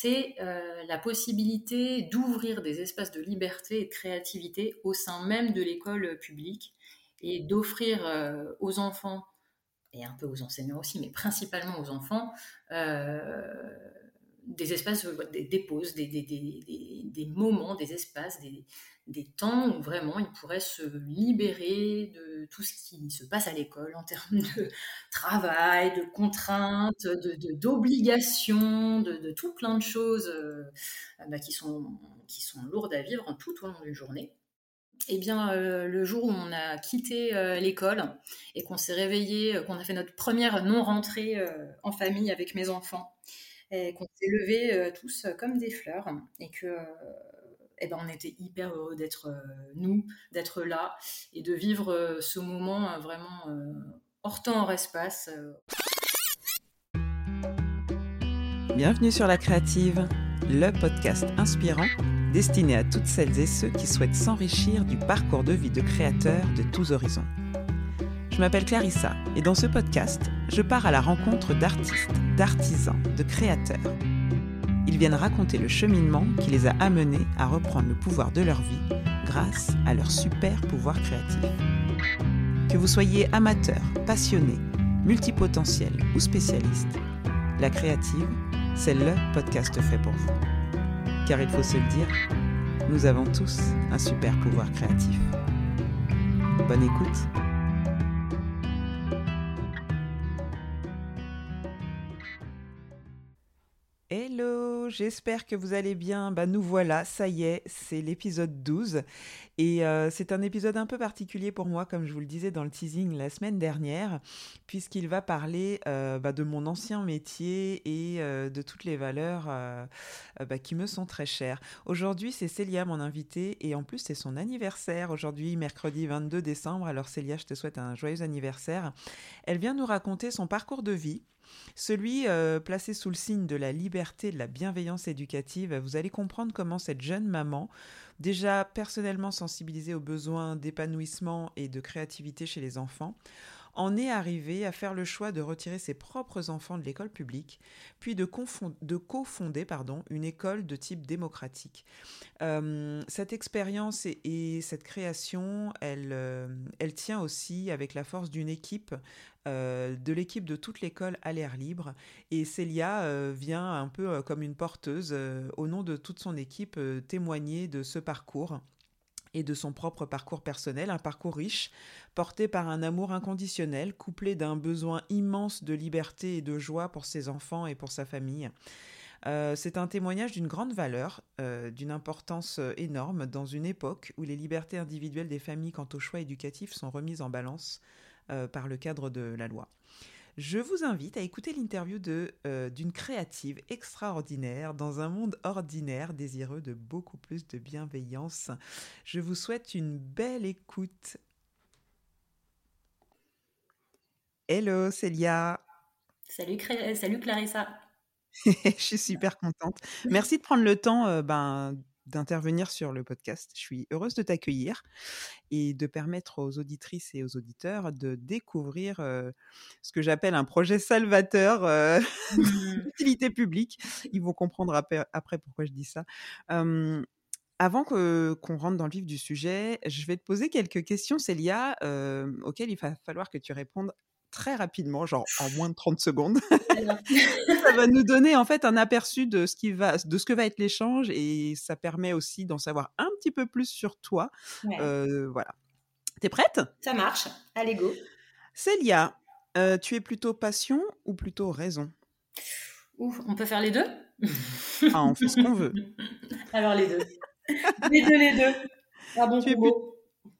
c'est la possibilité d'ouvrir des espaces de liberté et de créativité au sein même de l'école publique et d'offrir aux enfants et un peu aux enseignants aussi, mais principalement aux enfants, des espaces, des, pauses, des, des, des, moments, des espaces, des, temps où vraiment ils pourraient se libérer de tout ce qui se passe à l'école en termes de travail, de contraintes, d'obligations, de, de, tout plein de choses euh, bah, qui, sont, qui sont lourdes à vivre tout au long d'une journée. Eh bien, euh, le jour où on a quitté euh, l'école et qu'on s'est réveillé, qu'on a fait notre première non-rentrée en famille avec mes enfants, et qu'on s'est levés tous comme des fleurs et que eh ben, on était hyper heureux d'être euh, nous, d'être là et de vivre ce moment vraiment hors temps, hors espace. Bienvenue sur La Créative, le podcast inspirant destiné à toutes celles et ceux qui souhaitent s'enrichir du parcours de vie de créateurs de tous horizons. Je m'appelle Clarissa et dans ce podcast, je pars à la rencontre d'artistes, d'artisans, de créateurs. Ils viennent raconter le cheminement qui les a amenés à reprendre le pouvoir de leur vie grâce à leur super pouvoir créatif. Que vous soyez amateur, passionné, multipotentiel ou spécialiste, La Créative, c'est le podcast fait pour vous. Car il faut se le dire, nous avons tous un super pouvoir créatif. Bonne écoute j'espère que vous allez bien. Bah, nous voilà, ça y est, c'est l'épisode 12. Et euh, c'est un épisode un peu particulier pour moi, comme je vous le disais dans le teasing la semaine dernière, puisqu'il va parler euh, bah, de mon ancien métier et euh, de toutes les valeurs bah, qui me sont très chères. Aujourd'hui, c'est Célia, mon invitée, et en plus, c'est son anniversaire. Aujourd'hui, mercredi 22 décembre. Alors, Célia, je te souhaite un joyeux anniversaire. Elle vient nous raconter son parcours de vie celui euh, placé sous le signe de la liberté, de la bienveillance éducative, vous allez comprendre comment cette jeune maman, déjà personnellement sensibilisée aux besoins d'épanouissement et de créativité chez les enfants, en est arrivée à faire le choix de retirer ses propres enfants de l'école publique, puis de, cofonder pardon, une école de type démocratique. Euh, cette expérience et, cette création, euh, elle tient aussi avec la force d'une équipe euh, de l'équipe de toute l'école à l'air libre. Et Célia vient un peu comme une porteuse, au nom de toute son équipe, témoigner de ce parcours et de son propre parcours personnel, un parcours riche, porté par un amour inconditionnel, couplé d'un besoin immense de liberté et de joie pour ses enfants et pour sa famille. Euh, c'est un témoignage d'une grande valeur, euh, d'une importance euh, énorme dans une époque où les libertés individuelles des familles quant aux choix éducatifs sont remises en balance par le cadre de la loi. Je vous invite à écouter l'interview euh, d'une créative extraordinaire dans un monde ordinaire désireux de beaucoup plus de bienveillance. Je vous souhaite une belle écoute. Hello Célia. Salut, Salut Clarissa. Je suis super contente. Merci de prendre le temps euh, ben, d'intervenir sur le podcast. Je suis heureuse de t'accueillir et de permettre aux auditrices et aux auditeurs de découvrir ce que j'appelle un projet salvateur mmh. d'utilité publique. Ils vont comprendre après, pourquoi je dis ça. avant qu'on rentre dans le vif du sujet, je vais te poser quelques questions, Célia, auxquelles il va falloir que tu répondes très rapidement, genre en moins de 30 secondes. ça va nous donner en fait un aperçu de ce, qui va, de ce que va être l'échange et ça permet aussi d'en savoir un petit peu plus sur toi. Euh, voilà. T'es prête? Ça marche. Allez, go. Célia, euh, tu es plutôt passion ou plutôt raison? Ouf, on peut faire les deux? Ah, on fait ce qu'on veut. Alors les deux. les deux, les deux. Ah bon tu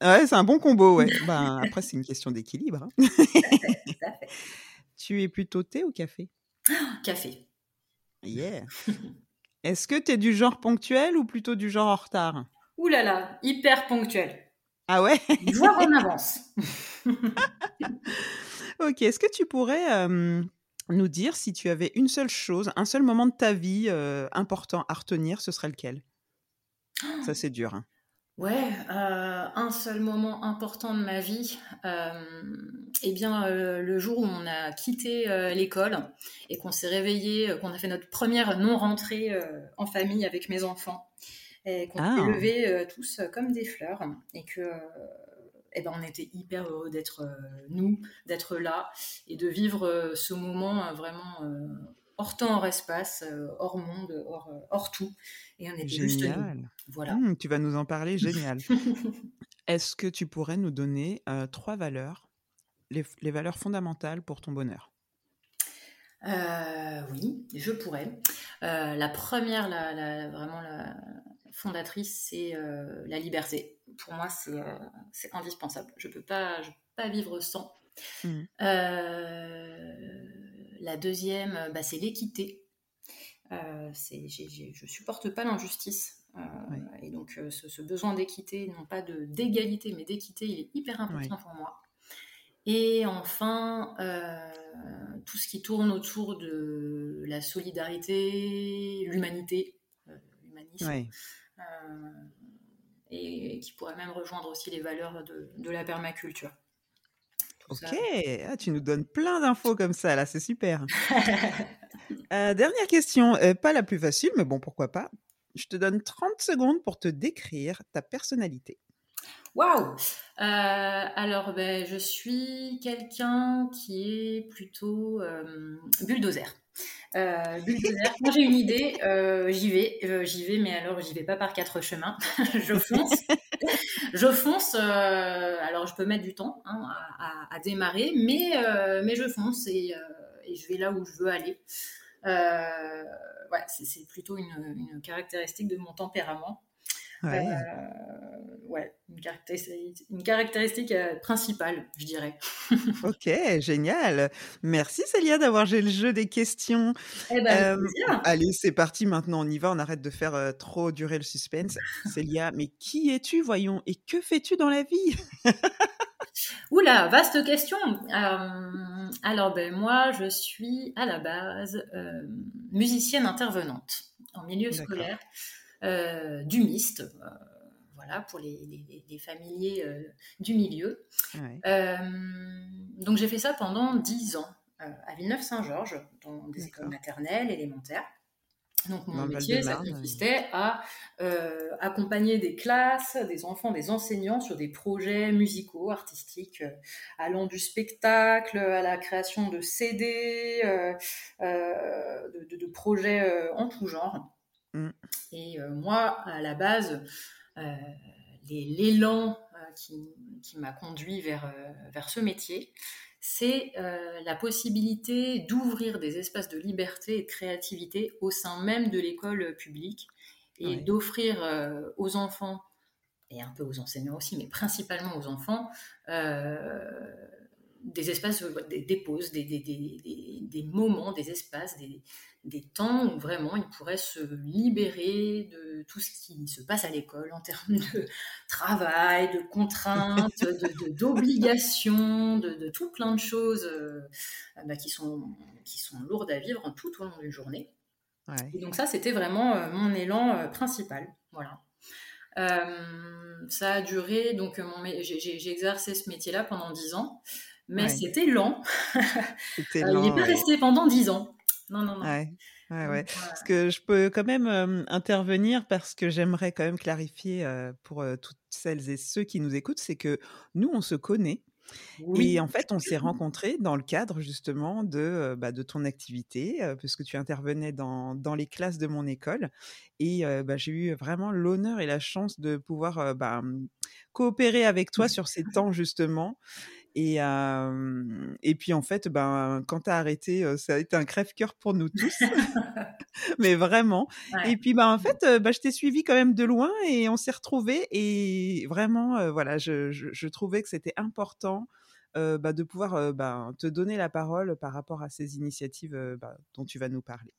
Ouais, c'est un bon combo, ouais. ben, après, c'est une question d'équilibre. Hein. Tu es plutôt thé ou café? Café. Yeah. Est-ce que tu es du genre ponctuel ou plutôt du genre en retard? Ouh là là, hyper ponctuel. Ah ouais? Voire en avance. ok, est-ce que tu pourrais nous dire si tu avais une seule chose, un seul moment de ta vie important à retenir, ce serait lequel? Ça, c'est dur. Hein. Ouais, un seul moment important de ma vie, eh bien, le jour où on a quitté l'école et qu'on s'est réveillé, qu'on a fait notre première non-rentrée en famille avec mes enfants et qu'on s'est Ah! levés tous comme des fleurs et que eh ben, on était hyper heureux d'être nous, d'être là et de vivre ce moment vraiment hors temps, hors espace, hors monde, hors, hors tout. Et on était juste nous. Génial. Voilà. Mmh, tu vas nous en parler, génial. Est-ce que tu pourrais nous donner euh, trois valeurs, les, valeurs fondamentales pour ton bonheur? Euh, oui, je pourrais. Euh, la première, la, la- vraiment la fondatrice, c'est euh, la liberté. Pour moi, c'est euh, indispensable. Je peux pas, je peux pas vivre sans. Euh, la deuxième, euh, bah, c'est l'équité. Euh, je supporte pas l'injustice. Euh. Et donc, euh, ce, ce besoin d'équité, non pas de d'égalité, mais d'équité, il est hyper important pour moi. Et enfin, tout ce qui tourne autour de la solidarité, l'humanité, l'humanisme, et qui pourrait même rejoindre aussi les valeurs de, de la permaculture. Ok, ah, tu nous donnes plein d'infos comme ça, là, c'est super. Euh, dernière question, euh, pas la plus facile, mais bon, pourquoi pas. Je te donne 30 secondes pour te décrire ta personnalité. Waouh! Euh, alors, ben, je suis quelqu'un qui est plutôt euh, bulldozer. Euh, bulldozer. Quand j'ai une idée, euh, j'y vais, j'y vais, mais alors j'y vais pas par quatre chemins. je fonce, je fonce. euh, alors, je peux mettre du temps hein, à, à- à démarrer, mais euh, mais je fonce et, euh, et je vais là où je veux aller. Ouais, c'est c'est plutôt une, une caractéristique de mon tempérament. Ouais. Euh, ouais, une caractéristique, une caractéristique euh, principale, je dirais. Ok, génial. Merci Célia d'avoir joué le jeu des questions. Eh ben, Euh, allez, c'est parti maintenant, on y va, on arrête de faire euh, trop durer le suspense. Célia, mais qui es-tu, voyons, et que fais-tu dans la vie? Oula, vaste question. Euh, alors, ben, moi, je suis à la base musicienne intervenante en milieu scolaire, dumiste, euh, voilà, pour les, les- les familiers euh, du milieu. Ouais, Euh, donc j'ai fait ça pendant 10 ans euh, à Villeneuve-Saint-Georges, dans des écoles maternelles, élémentaires. Donc Dans mon le métier, ça consistait à accompagner des classes, des enfants, des enseignants sur des projets musicaux, artistiques, allant du spectacle à la création de CD, de, de- de projets en tout genre. Mm. Et euh, moi, à la base, l'élan euh, qui, qui m'a conduit vers, euh, vers ce métier, c'est euh, la possibilité d'ouvrir des espaces de liberté et de créativité au sein même de l'école publique et Ouais. d'offrir euh, aux enfants, et un peu aux enseignants aussi, mais principalement aux enfants, euh, des espaces, des, des pauses, des, des, des, moments, des espaces, des, des temps où vraiment ils pourraient se libérer de tout ce qui se passe à l'école en termes de travail, de contraintes, de- de- d'obligations, de, de, tout plein de choses euh, bah, qui, sont, qui sont lourdes à vivre tout au long d'une journée. ouais. Et donc ça, c'était vraiment euh, mon élan euh, principal. Voilà. Ça a duré, donc j'ai exercé ce métier-là pendant 10 ans, mais Ouais. c'était lent. C'était Euh, il n'est lent, pas ouais. resté pendant 10 ans. Non, non, non. Ouais, ouais, ouais. Donc, voilà. Parce que je peux quand même euh, intervenir parce que j'aimerais quand même clarifier euh, pour euh, toutes celles et ceux qui nous écoutent, c'est que nous, on se connaît Oui. et en fait, on s'est rencontrés dans le cadre justement de, bah, de ton activité, euh, puisque tu intervenais dans, dans les classes de mon école. Et bah, j'ai eu vraiment l'honneur et la chance de pouvoir bah, coopérer avec toi sur ces temps justement. Et, euh, et puis en fait, ben, quand tu as arrêté, ça a été un crève-cœur pour nous tous, mais vraiment. Ouais. Et puis ben, en fait, bah, je t'ai suivi quand même de loin et on s'est retrouvés. Et vraiment, euh, voilà, je, je- je trouvais que c'était important euh, bah, de pouvoir euh, bah, te donner la parole par rapport à ces initiatives euh, bah, dont tu vas nous parler.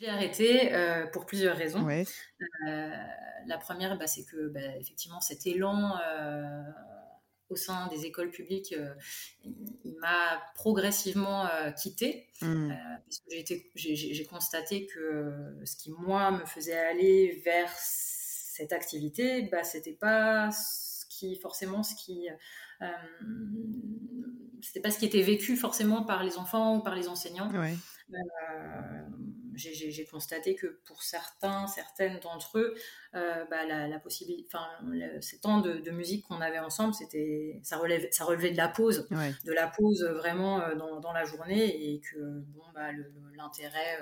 J'ai arrêté pour plusieurs raisons. Ouais, la première, bah, c'est que bah, effectivement cet élan au sein des écoles publiques, euh, il, m'a progressivement euh, quitté Mmh. Euh, parce que j'ai constaté que ce qui moi me faisait aller vers cette activité, bah, c'était pas ce qui forcément ce qui c'était pas ce qui était vécu forcément par les enfants ou par les enseignants. Ouais. Euh, j'ai constaté que pour certains, certaines d'entre eux, euh, bah, la, possibilité, enfin, ces temps de, musique qu'on avait ensemble, c'était, ça, relève, ça relevait de la pause, de la pause vraiment euh, dans, dans, la journée, et que bon, bah, l'intérêt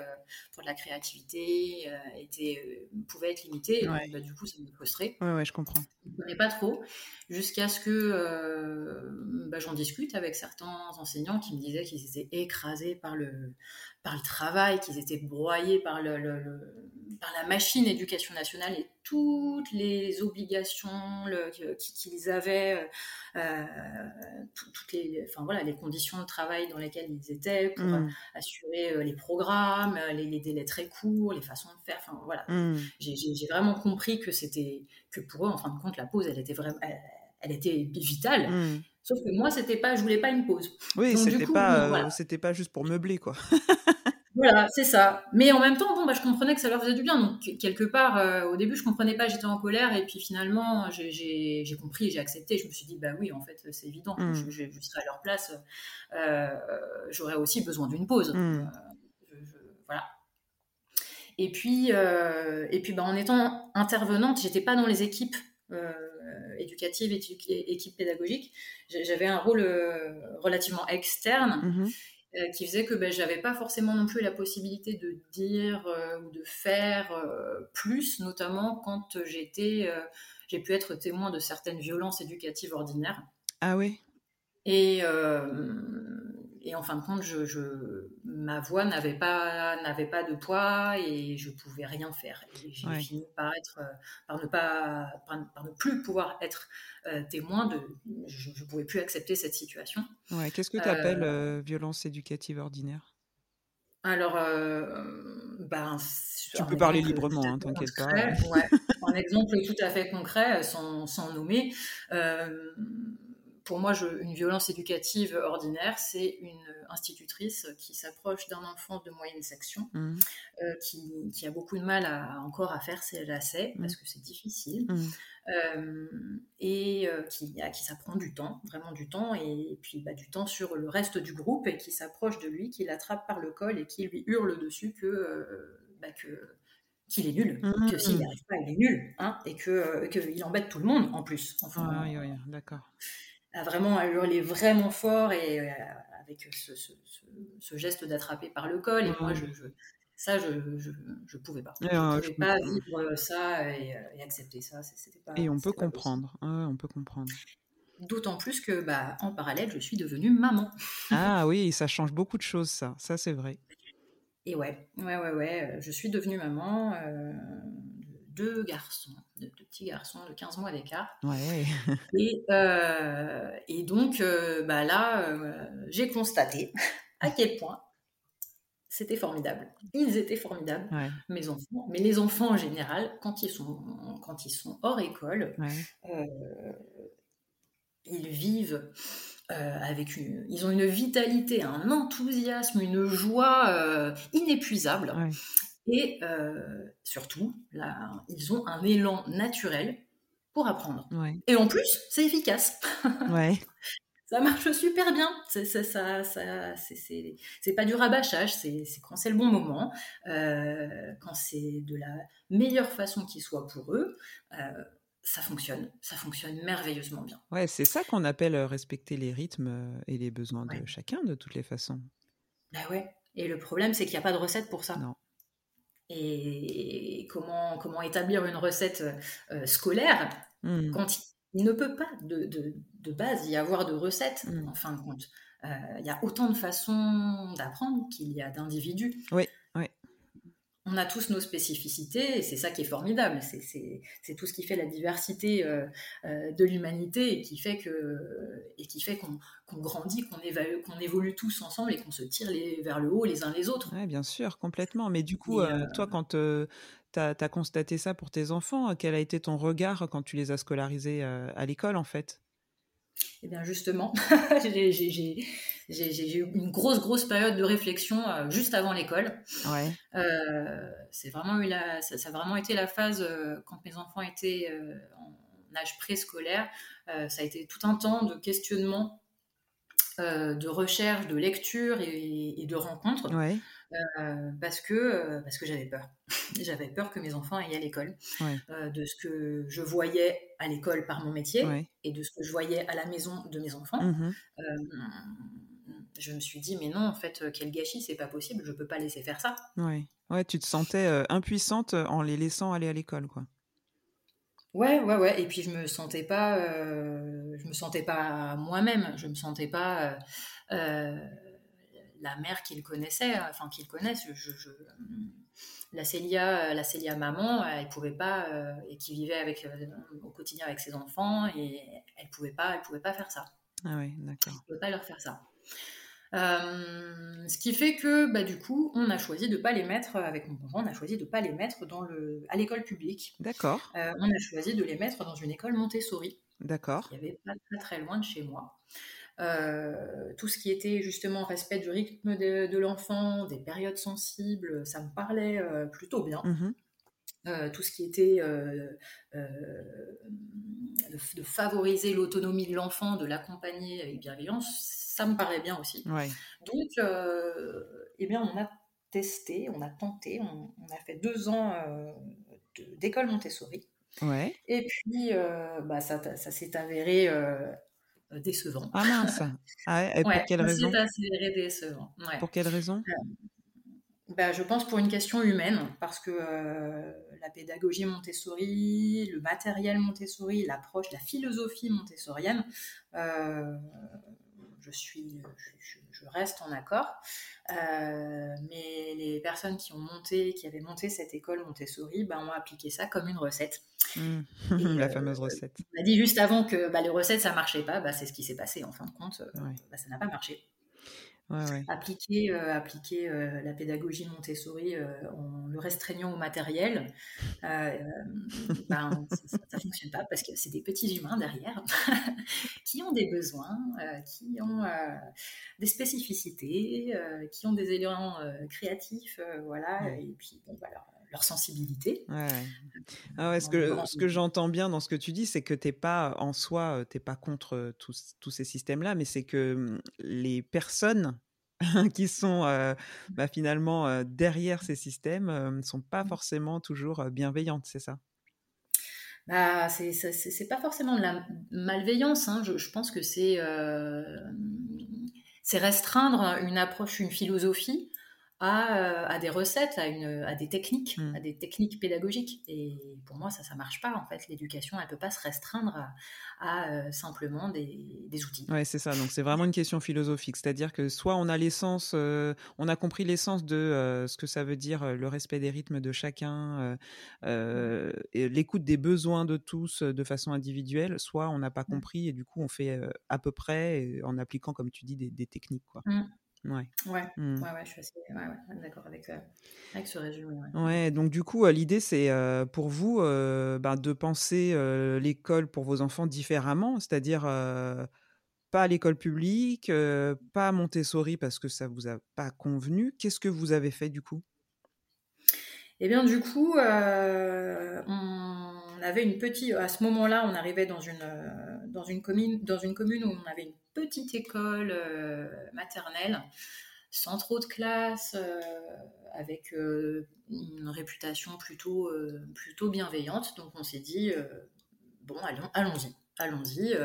pour la créativité était, pouvait être limité. Et bah, du coup, ça me frustrait. Ouais, ouais, je comprends. Je ne connais pas trop, jusqu'à ce que bah, j'en discute avec certains enseignants qui me disaient qu'ils étaient écrasés par le par le travail, qu'ils étaient broyés par, le, par la machine éducation nationale et toutes les obligations qu'ils avaient, euh, euh, toutes les, enfin, voilà, les conditions de travail dans lesquelles ils étaient pour mmh. assurer euh, les programmes, les, délais très courts, les façons de faire. Enfin, voilà. Mmh. J'ai vraiment compris que c'était que pour eux, en fin de compte, la pause, elle était vraiment, elle, était vitale. Mmh. Sauf que moi, c'était pas, je voulais pas une pause. Oui, c'était pas, c'était pas juste pour meubler, quoi. Voilà, c'est ça. Mais en même temps, bon, bah, je comprenais que ça leur faisait du bien. Donc, quelque part, euh, au début, je comprenais pas, j'étais en colère. Et puis finalement, j'ai compris, j'ai accepté. Je me suis dit, bah oui, en fait, c'est évident. Mm. Je, serais à leur place. Euh, j'aurais aussi besoin d'une pause. Mm. Euh, voilà. Et puis, et puis bah, en étant intervenante, j'étais pas dans les équipes éducatives, et équipes pédagogiques. J'avais un rôle relativement externe. Mm-hmm. Euh, qui faisait que ben, j'avais pas forcément non plus la possibilité de dire euh, ou de faire euh, plus, notamment quand j'étais, j'ai pu être témoin de certaines violences éducatives ordinaires. Ah oui. Et, et en fin de compte, je, ma voix n'avait pas, n'avait pas de poids et je pouvais rien faire. Et j'ai fini par, être, par, ne pas, par, ne plus pouvoir être euh, témoin de. Je ne pouvais plus accepter cette situation. Ouais, Qu'est-ce que tu appelles euh, violence éducative ordinaire? Alors, euh, ben, tu peux parler librement, hein, t'inquiète pas. Ouais, un exemple tout à fait concret, sans, sans nommer pour moi, je, une violence éducative ordinaire, c'est une institutrice qui s'approche d'un enfant de moyenne section, mmh. euh, qui, qui, a beaucoup de mal à, encore à faire ses lacets, mmh. parce que c'est difficile, mmh. euh, et euh, qui, à qui ça prend du temps, vraiment du temps, et, puis bah, du temps sur le reste du groupe, et qui s'approche de lui, qui l'attrape par le col, et qui lui hurle dessus que... Bah, que qu'il est nul, que s'il n'y arrive pas, il est nul, hein, et qu'il embête tout le monde en plus. Enfin, oui, oui, d'accord à vraiment à hurler vraiment fort et euh, avec ce, ce, geste d'attraper par le col. Et moi, je, ça, je ne pouvais pas. je ne pouvais pas vivre ça et, euh, accepter ça. Pas, et on peut comprendre. on peut comprendre. D'autant plus que, bah, en parallèle, je suis devenue maman. ah oui, ça change beaucoup de choses, ça. Ça, c'est vrai. Et ouais, ouais, ouais, ouais. Je suis devenue maman. Euh, deux garçons, de, petits garçons de 15 mois d'écart. Ouais. et, euh, et, donc, euh, bah là, euh, j'ai constaté à quel point c'était formidable. Ils étaient formidables, mes enfants. Mais les enfants en général, quand ils sont, quand ils sont hors école, ils vivent avec une, ils ont une vitalité, un enthousiasme, une joie inépuisable. Et euh, surtout, là, ils ont un élan naturel pour apprendre. Et en plus, c'est efficace. Ouais. ça marche super bien. C'est ça, ça, c'est pas du rabâchage. C'est quand c'est le bon moment, euh, quand c'est de la meilleure façon qui soit pour eux. Euh, ça fonctionne, ça fonctionne merveilleusement bien. Ouais, c'est ça qu'on appelle respecter les rythmes et les besoins de chacun de toutes les façons. Bah ouais. Et le problème, c'est qu'il n'y a pas de recette pour ça. Non et comment, comment établir une recette euh, scolaire mmh. quand il ne peut pas de, de, de, base y avoir de recette mmh. en fin de compte. Euh, il y a autant de façons d'apprendre qu'il y a d'individus. Oui on a tous nos spécificités et c'est ça qui est formidable. C'est tout ce qui fait la diversité euh, euh, de l'humanité et qui fait que et qui fait qu'on grandit, qu'on qu'on évolue tous ensemble et qu'on se tire les, vers le haut les uns les autres. Oui, bien sûr, complètement. Mais du coup, euh, toi, quand tu as, constaté ça pour tes enfants, quel a été ton regard quand tu les as scolarisés à l'école, en fait? Eh bien justement, j'ai eu une grosse, grosse période de réflexion euh, juste avant l'école. Ouais. Euh, c'est vraiment eu la, ça, a vraiment été la phase euh, quand mes enfants étaient en âge préscolaire. ça a été tout un temps de questionnement, de recherche, de lecture et, et de rencontres. Ouais. Euh, parce que, euh, parce que j'avais peur. j'avais peur que mes enfants aillent à l'école, euh, de ce que je voyais à l'école par mon métier et de ce que je voyais à la maison de mes enfants. Mmh je me suis dit, mais non, en fait, quel gâchis, c'est pas possible, je peux pas laisser faire ça. Ouais, ouais tu te sentais impuissante en les laissant aller à l'école, quoi. Ouais, ouais, ouais. Et puis je me sentais pas, je me sentais pas moi-même. Je me sentais pas la mère qu'il connaissait, enfin qu'il connaisse, je, la Célia, la Célia maman, elle pouvait pas euh, et qui vivait avec euh, au quotidien avec ses enfants et elle pouvait pas, elle pouvait pas faire ça. Ah oui, d'accord. Elle pouvait pas leur faire ça. Euh, ce qui fait que, bah, du coup, on a choisi de pas les mettre avec mon conjoint, on a choisi de pas les mettre dans le, à l'école publique. D'accord. on a choisi de les mettre dans une école Montessori. D'accord. Qui avait pas très, très loin de chez moi. Euh, tout ce qui était justement respect du rythme de, l'enfant, des périodes sensibles, ça me parlait euh, plutôt bien. Mmh euh, tout ce qui était de, favoriser l'autonomie de l'enfant, de l'accompagner avec bienveillance, ça me paraît bien aussi. Donc, eh bien, on a testé, on a tenté, on, a fait deux ans d'école Montessori. Ouais. Et puis, bah, ça, ça s'est avéré décevant. Ah mince ah et Pour quelle raison? décevant. Pour quelle raison? Bah, je pense pour une question humaine, parce que euh, la pédagogie Montessori, le matériel Montessori, l'approche, la philosophie montessorienne, euh, je, suis, je, reste en accord. mais les personnes qui ont monté, qui avaient monté cette école Montessori, bah, ont appliqué ça comme une recette. Mmh. la fameuse recette. On a dit juste avant que bah, les recettes, ça marchait pas. Bah, c'est ce qui s'est passé en fin de compte. Euh, bah, ça n'a pas marché. Appliquer, euh, appliquer euh, la pédagogie Montessori en le restreignant au matériel, ben, ça ne fonctionne pas parce que c'est des petits humains derrière qui ont des besoins, qui ont des spécificités, qui ont des éléments créatifs, voilà. Et puis bon, voilà leur sensibilité. Ouais. Ah ouais, ce que, ce que j'entends bien dans ce que tu dis, c'est que tu n'es pas en soi, tu n'es pas contre tous, tous ces systèmes-là, mais c'est que mmh, les personnes qui sont bah, finalement derrière ces systèmes ne sont pas mmh. forcément toujours bienveillantes, c'est ça? Bah, c'est pas forcément de la malveillance. Hein. Je, je, pense que c'est c'est restreindre une approche, une philosophie euh, à, des recettes, à, une, à des techniques, mmh. à des techniques pédagogiques. Et pour moi, ça, ça marche pas. En fait, l'éducation, elle peut pas se restreindre à, euh, simplement des, outils. Ouais, c'est ça. Donc, c'est vraiment une question philosophique. C'est-à-dire que soit on a l'essence, euh, on a compris l'essence de ce que ça veut dire le respect des rythmes de chacun, l'écoute des besoins de tous de façon individuelle, soit on n'a pas mmh. compris et du coup, on fait à peu près en appliquant, comme tu dis, des, techniques. Quoi. Mmh. Ouais. Ouais. Mmh. ouais, ouais, je suis assez ouais, d'accord avec, euh, avec, ce résumé. Ouais. donc du coup, euh, l'idée, c'est euh, pour vous ben, de penser l'école pour vos enfants différemment, c'est-à-dire pas à l'école publique, pas à Montessori parce que ça vous a pas convenu. Qu'est-ce que vous avez fait du coup? Eh bien, du coup, on avait une petite. À ce moment-là, on arrivait dans une, dans, une commune, dans une commune où on avait une petite école euh, maternelle, sans trop de classe, euh, avec euh, une réputation plutôt, plutôt bienveillante. Donc on s'est dit, bon, allons, allons-y allons-y.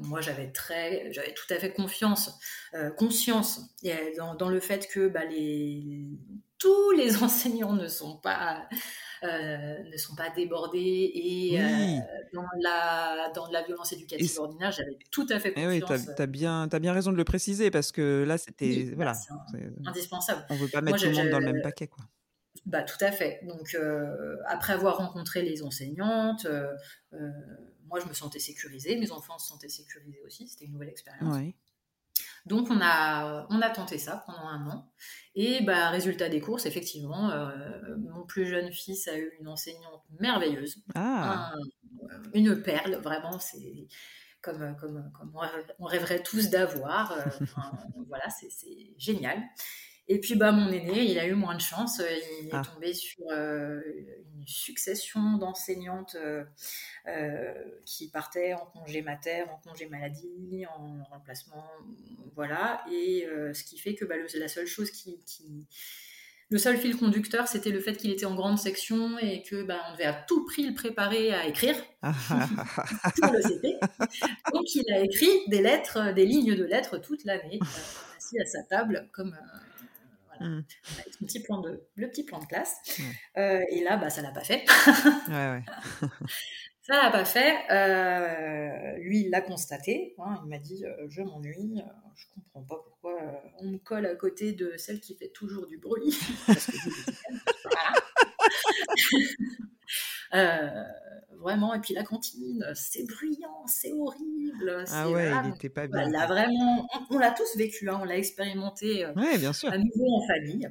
moi, j'avais très, j'avais tout à fait confiance, conscience dans, dans, le fait que bah, les, tous les enseignants ne sont pas euh, ne sont pas débordés et euh, dans, la, dans la violence éducative ordinaire, j'avais tout à fait confiance. Eh oui, tu as, bien, as bien raison de le préciser parce que là, c'était bah, voilà, indispensable. On ne veut pas mettre tout le monde dans le même paquet. Quoi. Bah, tout à fait. Donc, euh, après avoir rencontré les enseignantes, moi, je me sentais sécurisée, mes enfants se sentaient sécurisés aussi, c'était une nouvelle expérience. Donc on a, on a tenté ça pendant un an. Et bah, résultat des courses, effectivement, euh, mon plus jeune fils a eu une enseignante merveilleuse. Ah. une perle, vraiment. C'est comme, comme, comme on rêverait tous d'avoir. voilà, c'est génial. Et puis bah, mon aîné, il a eu moins de chance. Il est ah. tombé sur une succession d'enseignantes qui partaient en congé mater, en congé maladie, en remplacement. Voilà. Et ce qui fait que bah, la seule chose qui, qui le seul fil conducteur, c'était le fait qu'il était en grande section et que bah, on devait à tout prix le préparer à écrire pour le CP. Donc il a écrit des lettres, des lignes de lettres toute l'année, euh, assis à sa table comme avec son petit plan de, le petit plan de classe. Euh, et là, bah, ça l'a pas fait. ouais, ouais. Ça l'a pas fait. Euh, lui, il l'a constaté. Hein. il m'a dit euh, Je m'ennuie. Je comprends pas pourquoi on me colle à côté de celle qui fait toujours du bruit. vraiment. Et puis la cantine, c'est bruyant, c'est horrible. Ah ouais, il n'était pas bien. Là, vraiment, on, l'a tous vécu. Hein. on l'a expérimenté bien sûr. à nouveau en famille.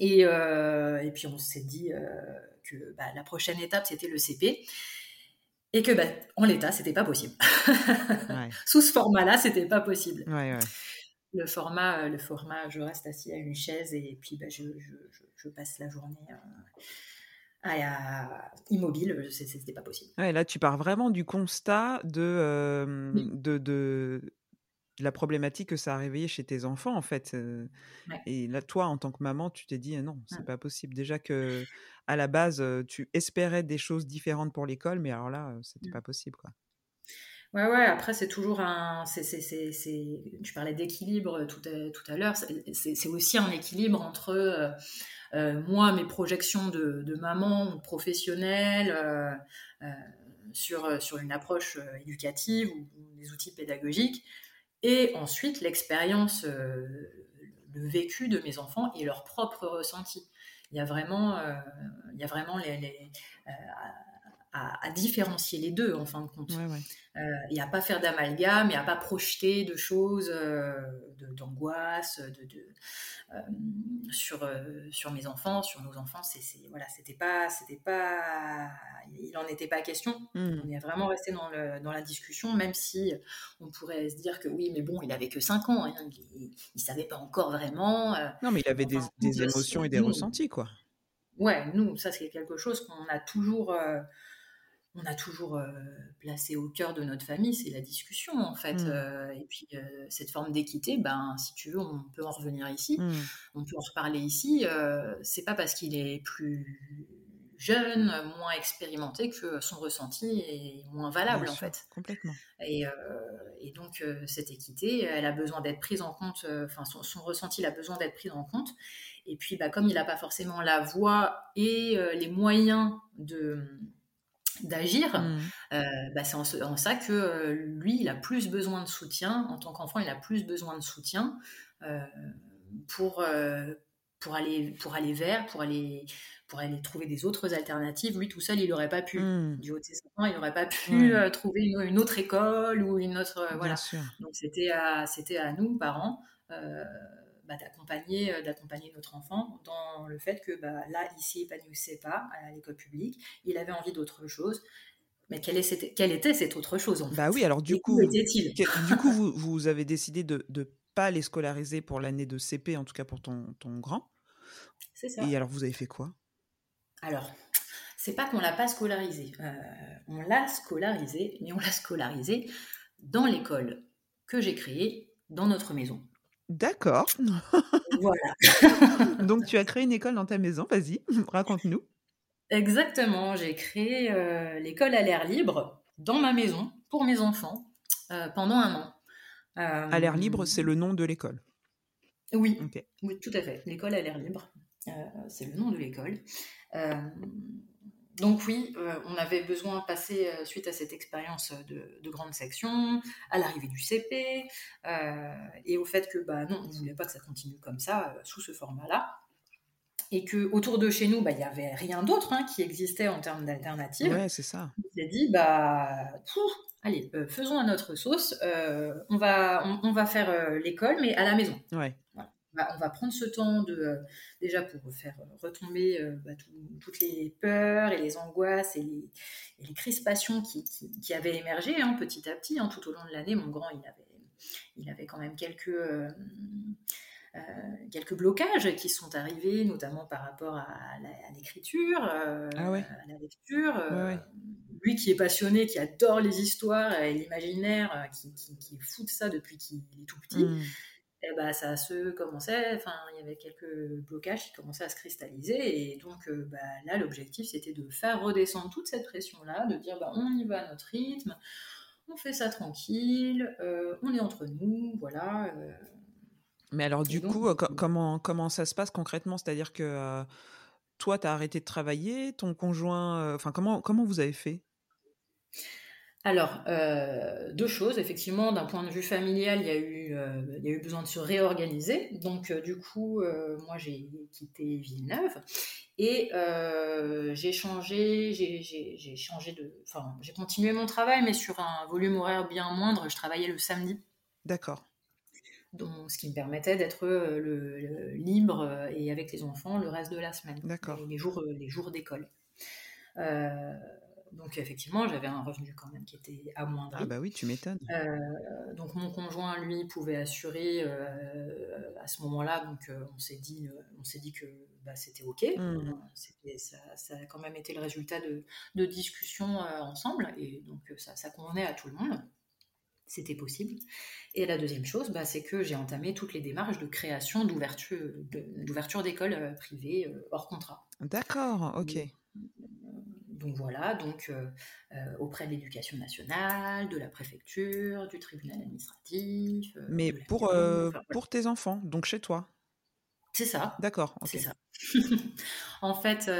Et, et puis on s'est dit que bah, la prochaine étape, c'était le CP et que bah, en l'état, c'était pas possible. Sous ce format-là, c'était pas possible. Le format, euh, le format, je reste assis à une chaise et puis bah, je, je, je, passe la journée euh, à, immobile, c'était pas possible. Ouais, là, tu pars vraiment du constat de, euh, de, de, la problématique que ça a réveillé chez tes enfants, en fait. Et là, toi, en tant que maman, tu t'es dit non, c'est pas possible. Déjà que à la base, tu espérais des choses différentes pour l'école, mais alors là, c'était mmh. pas possible, quoi. Ouais, ouais, après, c'est toujours un. c'est c'est tu parlais d'équilibre tout à, tout à l'heure. C'est aussi un équilibre entre moi, mes projections de, maman professionnelle sur, sur une approche éducative ou, des outils pédagogiques, et ensuite l'expérience, le vécu de mes enfants et leur propre ressenti il y a vraiment, euh, il y a vraiment les, euh, à, différencier les deux en fin de compte. Euh, et à pas faire d'amalgame et à pas projeter de choses, d'angoisse, de, de, sur, sur mes enfants, sur nos enfants. C'est, voilà, c'était pas, c'était pas, il en était pas question. Mmh. On est vraiment resté dans, le, dans la discussion, même si on pourrait se dire que oui, mais bon, il avait que 5 ans, hein, il, ne savait pas encore vraiment. non, mais il avait des, des émotions et des ressentis, quoi ouais, nous, ça c'est quelque chose qu'on a toujours, euh, on a toujours euh, placé au cœur de notre famille, c'est la discussion en fait. Mmh. Euh, et puis cette forme d'équité, ben si tu veux, on peut en revenir ici, mmh. on peut en reparler ici. c'est pas parce qu'il est plus jeune, moins expérimenté que son ressenti est moins valable en fait. Complètement. Et, et donc cette équité, elle a besoin d'être prise en compte. Enfin, son, son, ressenti, il a besoin d'être pris en compte. Et puis, bah, comme il n'a pas forcément la voix et euh, les moyens de d'agir, mmh. euh, bah, c'est en, ça que euh, lui, il a plus besoin de soutien. En tant qu'enfant, il a plus besoin de soutien pour, pour, aller, pour aller vers, pour aller, pour aller trouver des autres alternatives. Lui, tout seul, il n'aurait pas pu. Mmh. Du haut de ses ans, il n'aurait pas pu trouver une, autre école ou une autre... voilà. Donc, c'était à, c'était à nous, parents, bah, d'accompagner euh, d'accompagner notre enfant dans le fait que bah, là il s'y épanouissait pas à l'école publique il avait envie d'autre chose. Mais quelle, est quelle était cette autre chose en bah oui alors du coup était-il? du coup vous, vous, avez décidé de ne pas les scolariser pour l'année de CP en tout cas pour ton, ton grand. C'est ça. Et alors vous avez fait quoi? Alors c'est pas qu'on l'a pas scolarisé euh, on l'a scolarisé mais on l'a scolarisé dans l'école que j'ai créée dans notre maison D'accord. Voilà. Donc tu as créé une école dans ta maison, vas-y, raconte-nous. Exactement, j'ai créé euh, l'école à l'air libre dans ma maison pour mes enfants euh, pendant un an. à l'air libre, c'est le nom de l'école. Oui, oui, tout à fait. L'école à l'air libre, euh, c'est le nom de l'école donc oui, euh, on avait besoin de passer, euh, suite à cette expérience de, grande section, à l'arrivée du CP, euh, et au fait que bah, non, on ne voulait pas que ça continue comme ça, sous ce format-là. Et que autour de chez nous, bah, il n'y avait rien d'autre hein, qui existait en termes d'alternatives. Ouais, c'est ça. On s'est dit, bah, allez, faisons à notre sauce, on, va, on, va faire l'école, mais à la maison. Ouais. On on va prendre ce temps de déjà pour faire retomber bah, toutes les peurs et les angoisses et les, crispations qui, avaient émergé hein, petit à petit hein, tout au long de l'année. Mon grand, il avait, il avait quand même quelques euh, quelques blocages qui sont arrivés, notamment par rapport à, l'écriture, euh, ah à la lecture. Euh, lui qui est passionné, qui adore les histoires et l'imaginaire, qui, est fou de ça depuis qu'il est tout petit. Hmm. Et bah, ça se commençait, enfin, il y avait quelques blocages qui commençaient à se cristalliser. Et donc, bah, là, l'objectif, c'était de faire redescendre toute cette pression-là, de dire, bah, on y va à notre rythme, on fait ça tranquille, on est entre nous, voilà. Mais alors, du coup, comment, comment ça se passe concrètement? C'est-à-dire que toi, tu as arrêté de travailler, ton conjoint. Enfin, comment, comment vous avez fait? Alors, deux choses. Effectivement, d'un point de vue familial, il y, a eu, il y a eu besoin de se réorganiser. Donc, du coup, moi, j'ai quitté Villeneuve et j'ai changé, j'ai changé de. Enfin, j'ai continué mon travail, mais sur un volume horaire bien moindre. Je travaillais le samedi. D'accord donc, ce qui me permettait d'être euh, le, libre euh, et avec les enfants le reste de la semaine, D'accord. Les, jours, euh, les jours d'école. Donc effectivement, j'avais un revenu quand même qui était amoindri. Ah bah oui, tu m'étonnes. donc mon conjoint, lui, pouvait assurer à ce moment-là. Donc on s'est dit, on s'est dit que bah, c'était ok. Mmh. Ça, a quand même été le résultat de, de discussions ensemble et donc ça, ça convenait à tout le monde c'était possible. Et la deuxième chose, bah, c'est que j'ai entamé toutes les démarches de création d'ouverture d'écoles euh, privées euh, hors contrat. D'accord, ok. Donc, voilà, donc euh, auprès de l'éducation nationale, de la préfecture, du tribunal administratif. Mais pour, pour tes enfants, donc chez toi? C'est ça. D'accord. C'est ça. en fait,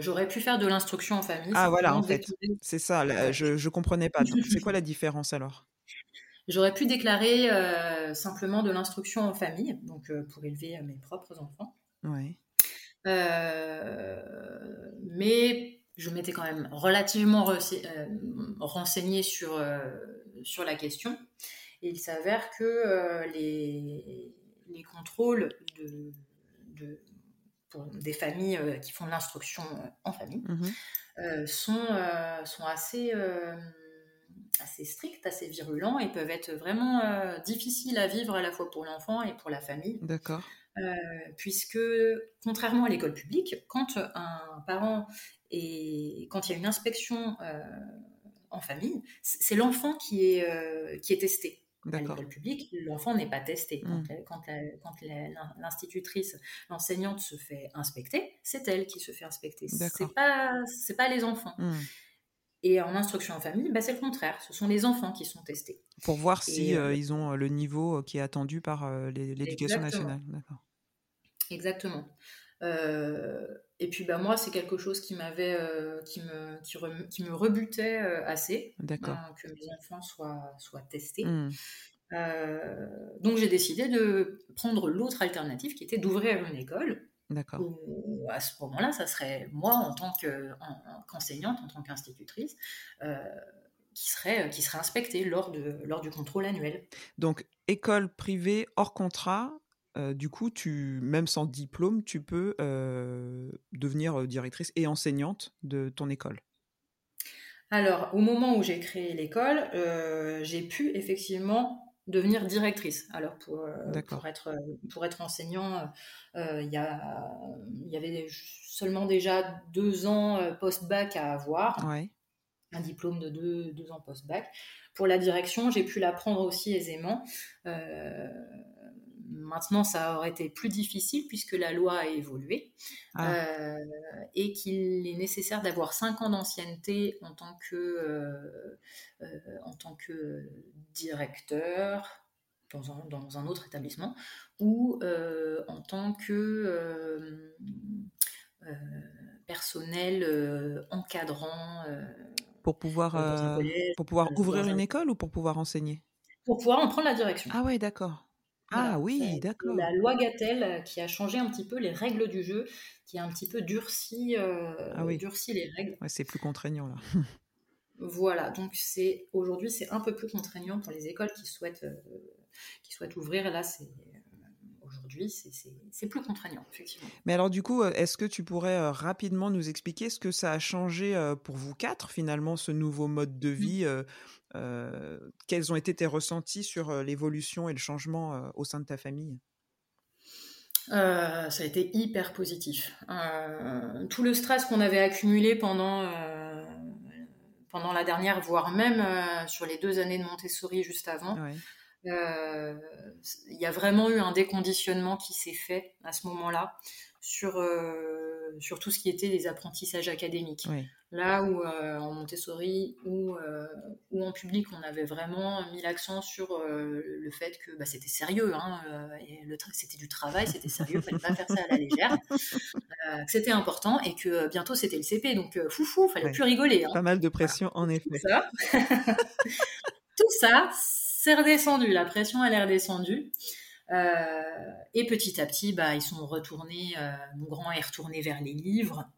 j'aurais pu faire de l'instruction en famille. Ah voilà, en fait, c'est ça, je ne comprenais pas. C'est quoi la différence alors? J'aurais pu déclarer euh, simplement de l'instruction en famille, donc euh, pour élever euh, mes propres enfants. Ouais. mais je m'étais quand même relativement renseignée sur, sur la question. Et il s'avère que les, les contrôles de, de pour des familles qui font de l'instruction en famille mmh sont, sont assez assez stricts, assez virulents et peuvent être vraiment euh, difficiles à vivre à la fois pour l'enfant et pour la famille. D'accord. Euh, puisque, contrairement à l'école publique, quand un parent et quand il y a une inspection euh, en famille, c'est l'enfant qui est, qui est testé. À l'école publique, l'enfant n'est pas testé. Quand, mmh. l'institutrice, l'enseignante se fait inspecter, c'est elle qui se fait inspecter. C'est pas, c'est pas les enfants. Mmh. Et en instruction en famille, bah, c'est le contraire. Ce sont les enfants qui sont testés. Pour voir si euh, ils ont euh, le niveau euh, qui est attendu par l'éducation nationale. D'accord. Exactement. et puis bah, moi, c'est quelque chose qui m'avait, qui, me, qui, me rebutait assez. Que mes enfants soient, soient testés. Mmh. donc j'ai décidé de prendre l'autre alternative qui était d'ouvrir une école D'accord. À ce moment-là, ça serait moi en tant qu'enseignante, en tant qu'institutrice, euh, qui, serait, qui serait inspectée lors, de, lors du contrôle annuel. Donc, école privée hors contrat, euh, du coup, tu, même sans diplôme, tu peux euh, devenir directrice et enseignante de ton école. Alors, au moment où j'ai créé l'école, j'ai pu effectivement devenir directrice. Alors pour, euh, pour, être, pour être enseignant, euh, il y, y avait seulement déjà deux ans euh, post-bac à avoir. Un diplôme de deux, deux ans post-bac. Pour la direction, j'ai pu l'apprendre aussi aisément. Maintenant, ça aurait été plus difficile puisque la loi a évolué ah. euh, et qu'il est nécessaire d'avoir 5 ans d'ancienneté en, tant que, euh, euh, en tant que directeur dans un, dans un autre établissement ou en tant que personnel encadrant. pour pouvoir, pour pouvoir ouvrir une école ou pour pouvoir enseigner? Pour pouvoir en prendre la direction. Ah ouais, d'accord. Ah oui, d'accord. La loi Gatel euh, qui a changé un petit peu les règles du jeu, qui a un petit peu durci, euh, ah durci les règles. Ouais, c'est plus contraignant là. voilà, donc c'est aujourd'hui c'est un peu plus contraignant pour les écoles qui souhaitent, euh, qui souhaitent ouvrir. Là, c'est aujourd'hui, c'est plus contraignant, effectivement. Mais alors, du coup, est-ce que tu pourrais rapidement nous expliquer ce que ça a changé pour vous quatre, finalement, ce nouveau mode de mmh. vie Quels ont été tes ressentis sur l'évolution et le changement au sein de ta famille? Ça a été hyper positif. tout le stress qu'on avait accumulé pendant, pendant la dernière, voire même sur les deux années de Montessori juste avant, il y a vraiment eu un déconditionnement qui s'est fait à ce moment-là sur, sur tout ce qui était les apprentissages académiques. Là où euh, en Montessori ou, euh, ou en public, on avait vraiment mis l'accent sur euh, le fait que bah, c'était sérieux, hein, c'était du travail, c'était sérieux, il fallait pas faire ça à la légère, que c'était important et que bientôt c'était le CP, donc foufou, fallait plus rigoler. Hein. Pas mal de pression en effet. Tout ça, Tout ça c'est redescendu, la pression elle est redescendue. et petit à petit, bah, ils sont retournés, mon grand est retourné vers les livres.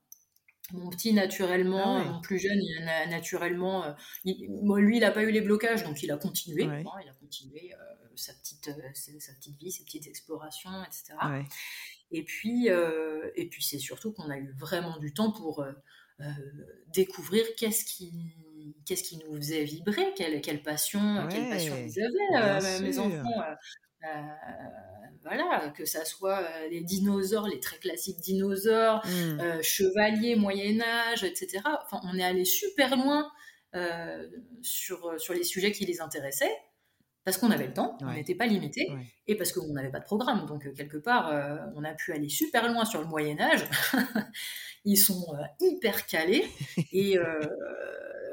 Mon petit, naturellement, ah mon plus jeune, il a naturellement. Euh, lui, il n'a pas eu les blocages, donc il a continué. il a continué euh, sa, petite, euh, sa petite vie, ses petites explorations, etc. Et puis, et puis c'est surtout qu'on a eu vraiment du temps pour découvrir qu'est-ce qui, qu'est-ce qui nous faisait vibrer, quelle, quelle passion, quelle passion ils avaient, mes enfants. voilà, que ça soit les dinosaures, les très classiques dinosaures, mmh. chevaliers, Moyen Âge, etc. Enfin, on est allé super loin sur, sur les sujets qui les intéressaient parce qu'on avait le temps, on n'était pas limité, et parce qu'on n'avait pas de programme. Donc, quelque part, on a pu aller super loin sur le Moyen Âge. Ils sont hyper calés, et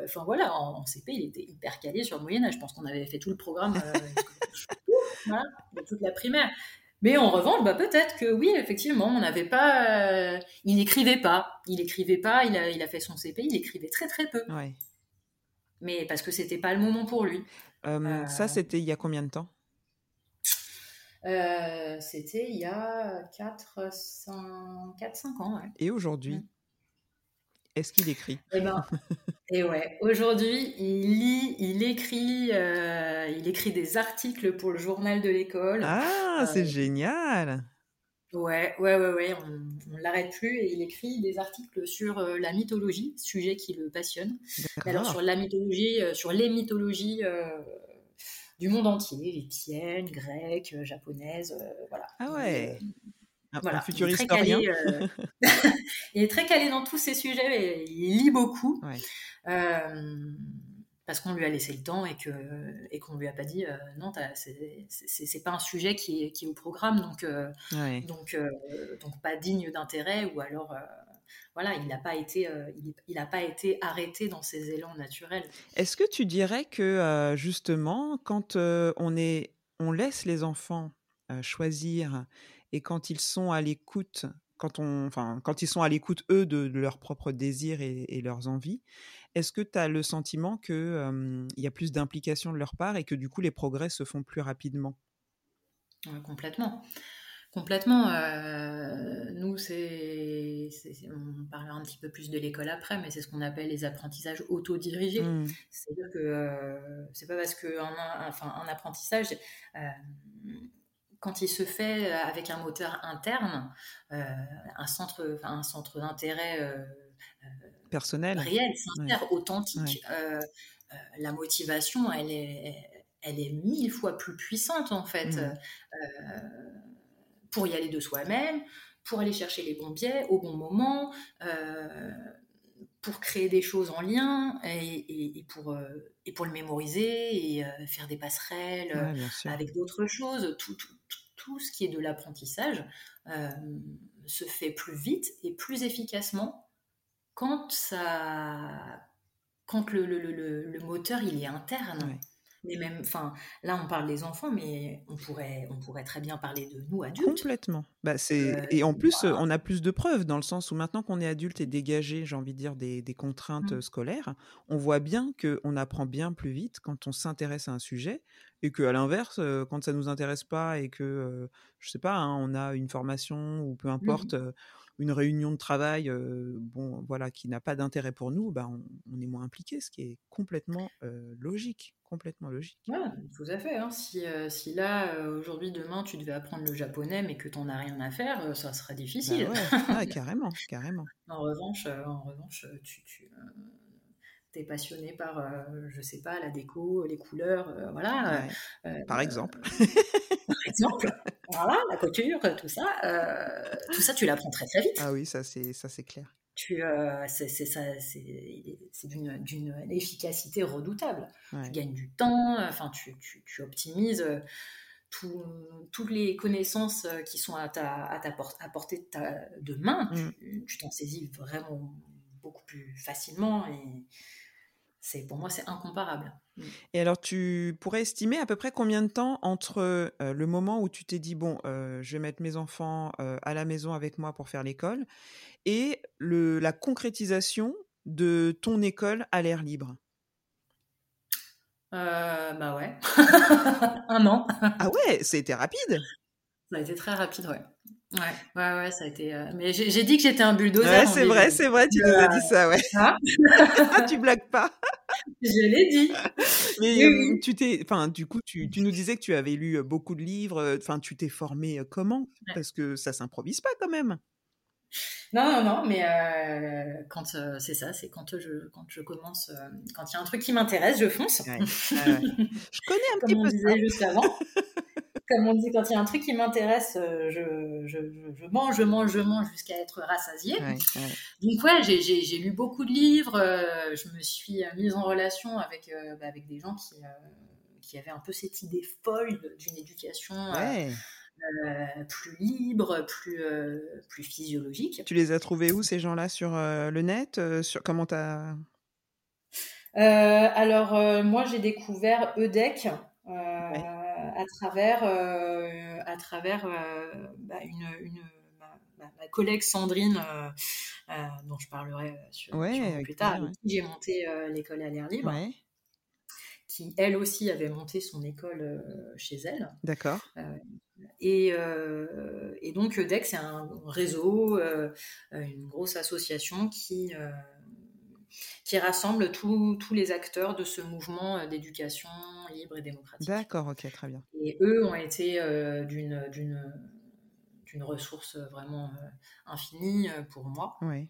enfin voilà, en, CP, il était hyper calé sur le Moyen Âge. Je pense qu'on avait fait tout le programme euh, de toute la primaire. Mais en revanche, bah, peut-être que oui, effectivement, on n'avait pas. Euh, il n'écrivait pas. Il n'écrivait pas. Il a, il a fait son CP. Il écrivait très très peu. Mais parce que c'était pas le moment pour lui. Euh, ça, c'était il y a combien de temps? C'était il y a 4-5 ans. Et aujourd'hui mm. Est-ce qu'il écrit? Eh ben, et ouais. Aujourd'hui, il lit, il écrit, euh, il écrit des articles pour le journal de l'école. Ah, c'est euh, génial. Ouais, ouais, ouais, ouais. On, ne l'arrête plus et il écrit des articles sur euh, la mythologie, sujet qui le passionne. Alors sur la mythologie, sur les mythologies du monde entier, égyptienne, grecque, japonaise, voilà. Ah ouais. Voilà, il, est calé, euh, il est très calé dans tous ces sujets et il lit beaucoup. Euh, parce qu'on lui a laissé le temps et que et qu'on lui a pas dit euh, non c'est pas un sujet qui est, qui est au programme donc donc donc pas digne d'intérêt ou alors voilà il n'a pas été il pas été arrêté dans ses élans naturels. Est-ce que tu dirais que justement quand on est on laisse les enfants choisir et quand ils sont à l'écoute, quand, on, enfin, quand ils sont à l'écoute, eux, de, leurs propres désirs et, leurs envies, est-ce que tu as le sentiment qu'il y a plus d'implication de leur part et que du coup les progrès se font plus rapidement? Complètement. Complètement. nous, c'est, on parlera un petit peu plus de l'école après, mais c'est ce qu'on appelle les apprentissages autodirigés. Mmh. C'est-à-dire que c'est pas parce qu'un enfin, un apprentissage, quand il se fait avec un moteur interne, un centre, un centre d'intérêt personnel, réel, sincère, authentique, la motivation, elle est, elle est mille fois plus puissante en fait. Mmh. pour y aller de soi-même, pour aller chercher les bons biais au bon moment, pour créer des choses en lien et, pour, et pour le mémoriser et faire des passerelles avec d'autres choses. Tout, tout, tout ce qui est de l'apprentissage euh, se fait plus vite et plus efficacement quand, ça, quand le, le, moteur il est interne. Mais même, enfin, là on parle des enfants, mais on pourrait, on pourrait très bien parler de nous adultes. Complètement. Bah, c'est euh, et en plus, on a plus de preuves dans le sens où maintenant qu'on est adulte et dégagé, j'ai envie de dire des, des contraintes mmh. scolaires, on voit bien que on apprend bien plus vite quand on s'intéresse à un sujet et que à l'inverse, quand ça nous intéresse pas et que je sais pas, hein, on a une formation ou peu mmh importe une réunion de travail, bon, voilà, qui n'a pas d'intérêt pour nous, bah, on, est moins impliqué, ce qui est complètement logique, complètement logique. Ouais, tout à fait. Hein. Si, si, là, aujourd'hui, demain, tu devais apprendre le japonais, mais que tu n'en as rien à faire, ça serait difficile. Bah carrément, carrément. en revanche, en revanche, tu, tu es passionné par, je sais pas, la déco, les couleurs, voilà. par exemple. par exemple, voilà, la couture, tout ça, tout ça, tu l'apprends très très vite. Ah oui, ça c'est ça c'est clair. Tu, c'est, c'est, d'une, application redoutable. Tu gagnes du temps, enfin tu, tu, tu optimises toutes les connaissances qui sont à ta, à ta, à portée de, ta, de main. Mmh. Tu, t'en saisis vraiment beaucoup plus facilement et c'est pour moi c'est incomparable. Mmh. Et alors tu pourrais estimer à peu près combien de temps entre euh, le moment où tu t'es dit bon euh, je vais mettre mes enfants euh, à la maison avec moi pour faire l'école et le, la concrétisation de ton école à l'air libre? Bah ouais, un an. ah ouais, c'était rapide. Ça a été très rapide, ouais. Ouais, ouais, ouais, ça a été. Euh, mais j'ai dit que j'étais un bulldozer. Ouais, c'est vrai, c'est vrai, tu nous as dit ça, ouais. Hein tu blagues pas. Je l'ai dit. Mais euh, tu t'es, enfin, du coup, tu, tu, nous disais que tu avais lu beaucoup de livres. Enfin, tu t'es formé comment? Parce que ça s'improvise pas quand même. Non, non, non, mais euh, quand c'est ça, c'est quand je, quand je commence, quand il y a un truc qui m'intéresse, je fonce. Ouais, je connais un Comme petit on peu disait juste avant comme on dit, quand il y a un truc qui m'intéresse, euh, je, je, je, mange, je mange, je mange jusqu'à être rassasiée. Donc ouais, j'ai lu beaucoup de livres, euh, je me suis mise en relation avec, euh, bah, avec des gens qui, qui avaient un peu cette idée folle d'une éducation plus libre, plus, plus physiologique. Tu les as trouvés où ces gens-là sur le net sur, Comment t'as... alors moi j'ai découvert EDEC à travers, euh, à travers euh, bah, une, ma, collègue Sandrine, euh, dont je parlerai sur, plus tard, j'ai monté l'école à l'air libre. qui elle aussi avait monté son école chez elle. D'accord. et, et, donc DEC, c'est un réseau, une grosse association qui, qui rassemble tous les acteurs de ce mouvement euh, d'éducation libre et démocratique. D'accord, ok, très bien. Et eux ont été euh, d'une d'une ressource vraiment euh, infinie pour moi. Oui.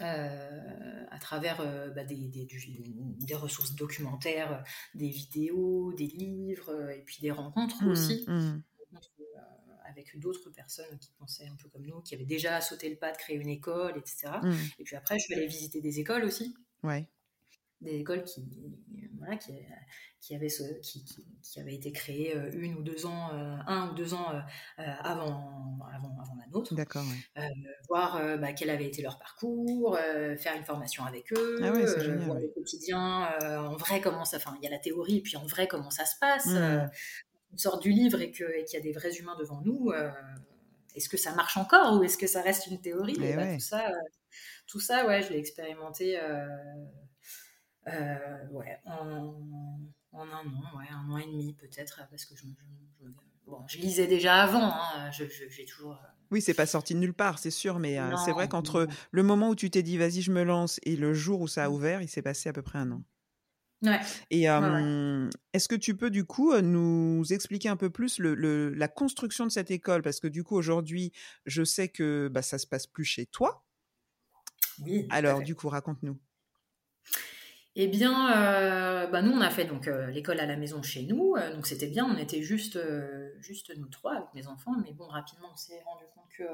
à travers bah, des, des, des, ressources documentaires, des vidéos, des livres, et puis des rencontres mmh, aussi. Mmh avec d'autres personnes qui pensaient un peu comme nous, qui avaient déjà sauté le pas de créer une école, etc. Mmh. Et puis après, je suis allée visiter des écoles aussi. Ouais. Des écoles qui, voilà, qui, qui, avaient ce, qui, qui, avaient été créées euh, une ou deux ans, euh, un ou deux ans euh, avant, avant, avant, la nôtre. D'accord. voir bah, quel avait été leur parcours, faire une formation avec eux, ah ouais, génial, voir le quotidien, en vrai comment ça. Enfin, il y a la théorie, puis en vrai comment ça se passe. Mmh on sort du livre et qu'il y a des vrais humains devant nous, euh, est-ce que ça marche encore ou est-ce que ça reste une théorie? Eh bah, tout, ça, euh, tout ça, ouais, je l'ai expérimenté euh, ouais, en, un an, ouais, un an et demi peut-être, parce que je, bon, je lisais déjà avant, hein, j'ai toujours... Oui, c'est pas sorti de nulle part, c'est sûr, mais c'est vrai qu'entre le moment où tu t'es dit vas-y, je me lance et le jour où ça a mmh. ouvert, il s'est passé à peu près un an. Et est-ce que tu peux du coup nous expliquer un peu plus le, la construction de cette école? Parce que du coup aujourd'hui, je sais que bah, ça se passe plus chez toi. Oui. Alors du coup, raconte-nous. Eh bien, bah, nous on a fait donc l'école à la maison chez nous, donc c'était bien. On était juste juste nous trois avec mes enfants, mais bon rapidement on s'est rendu compte que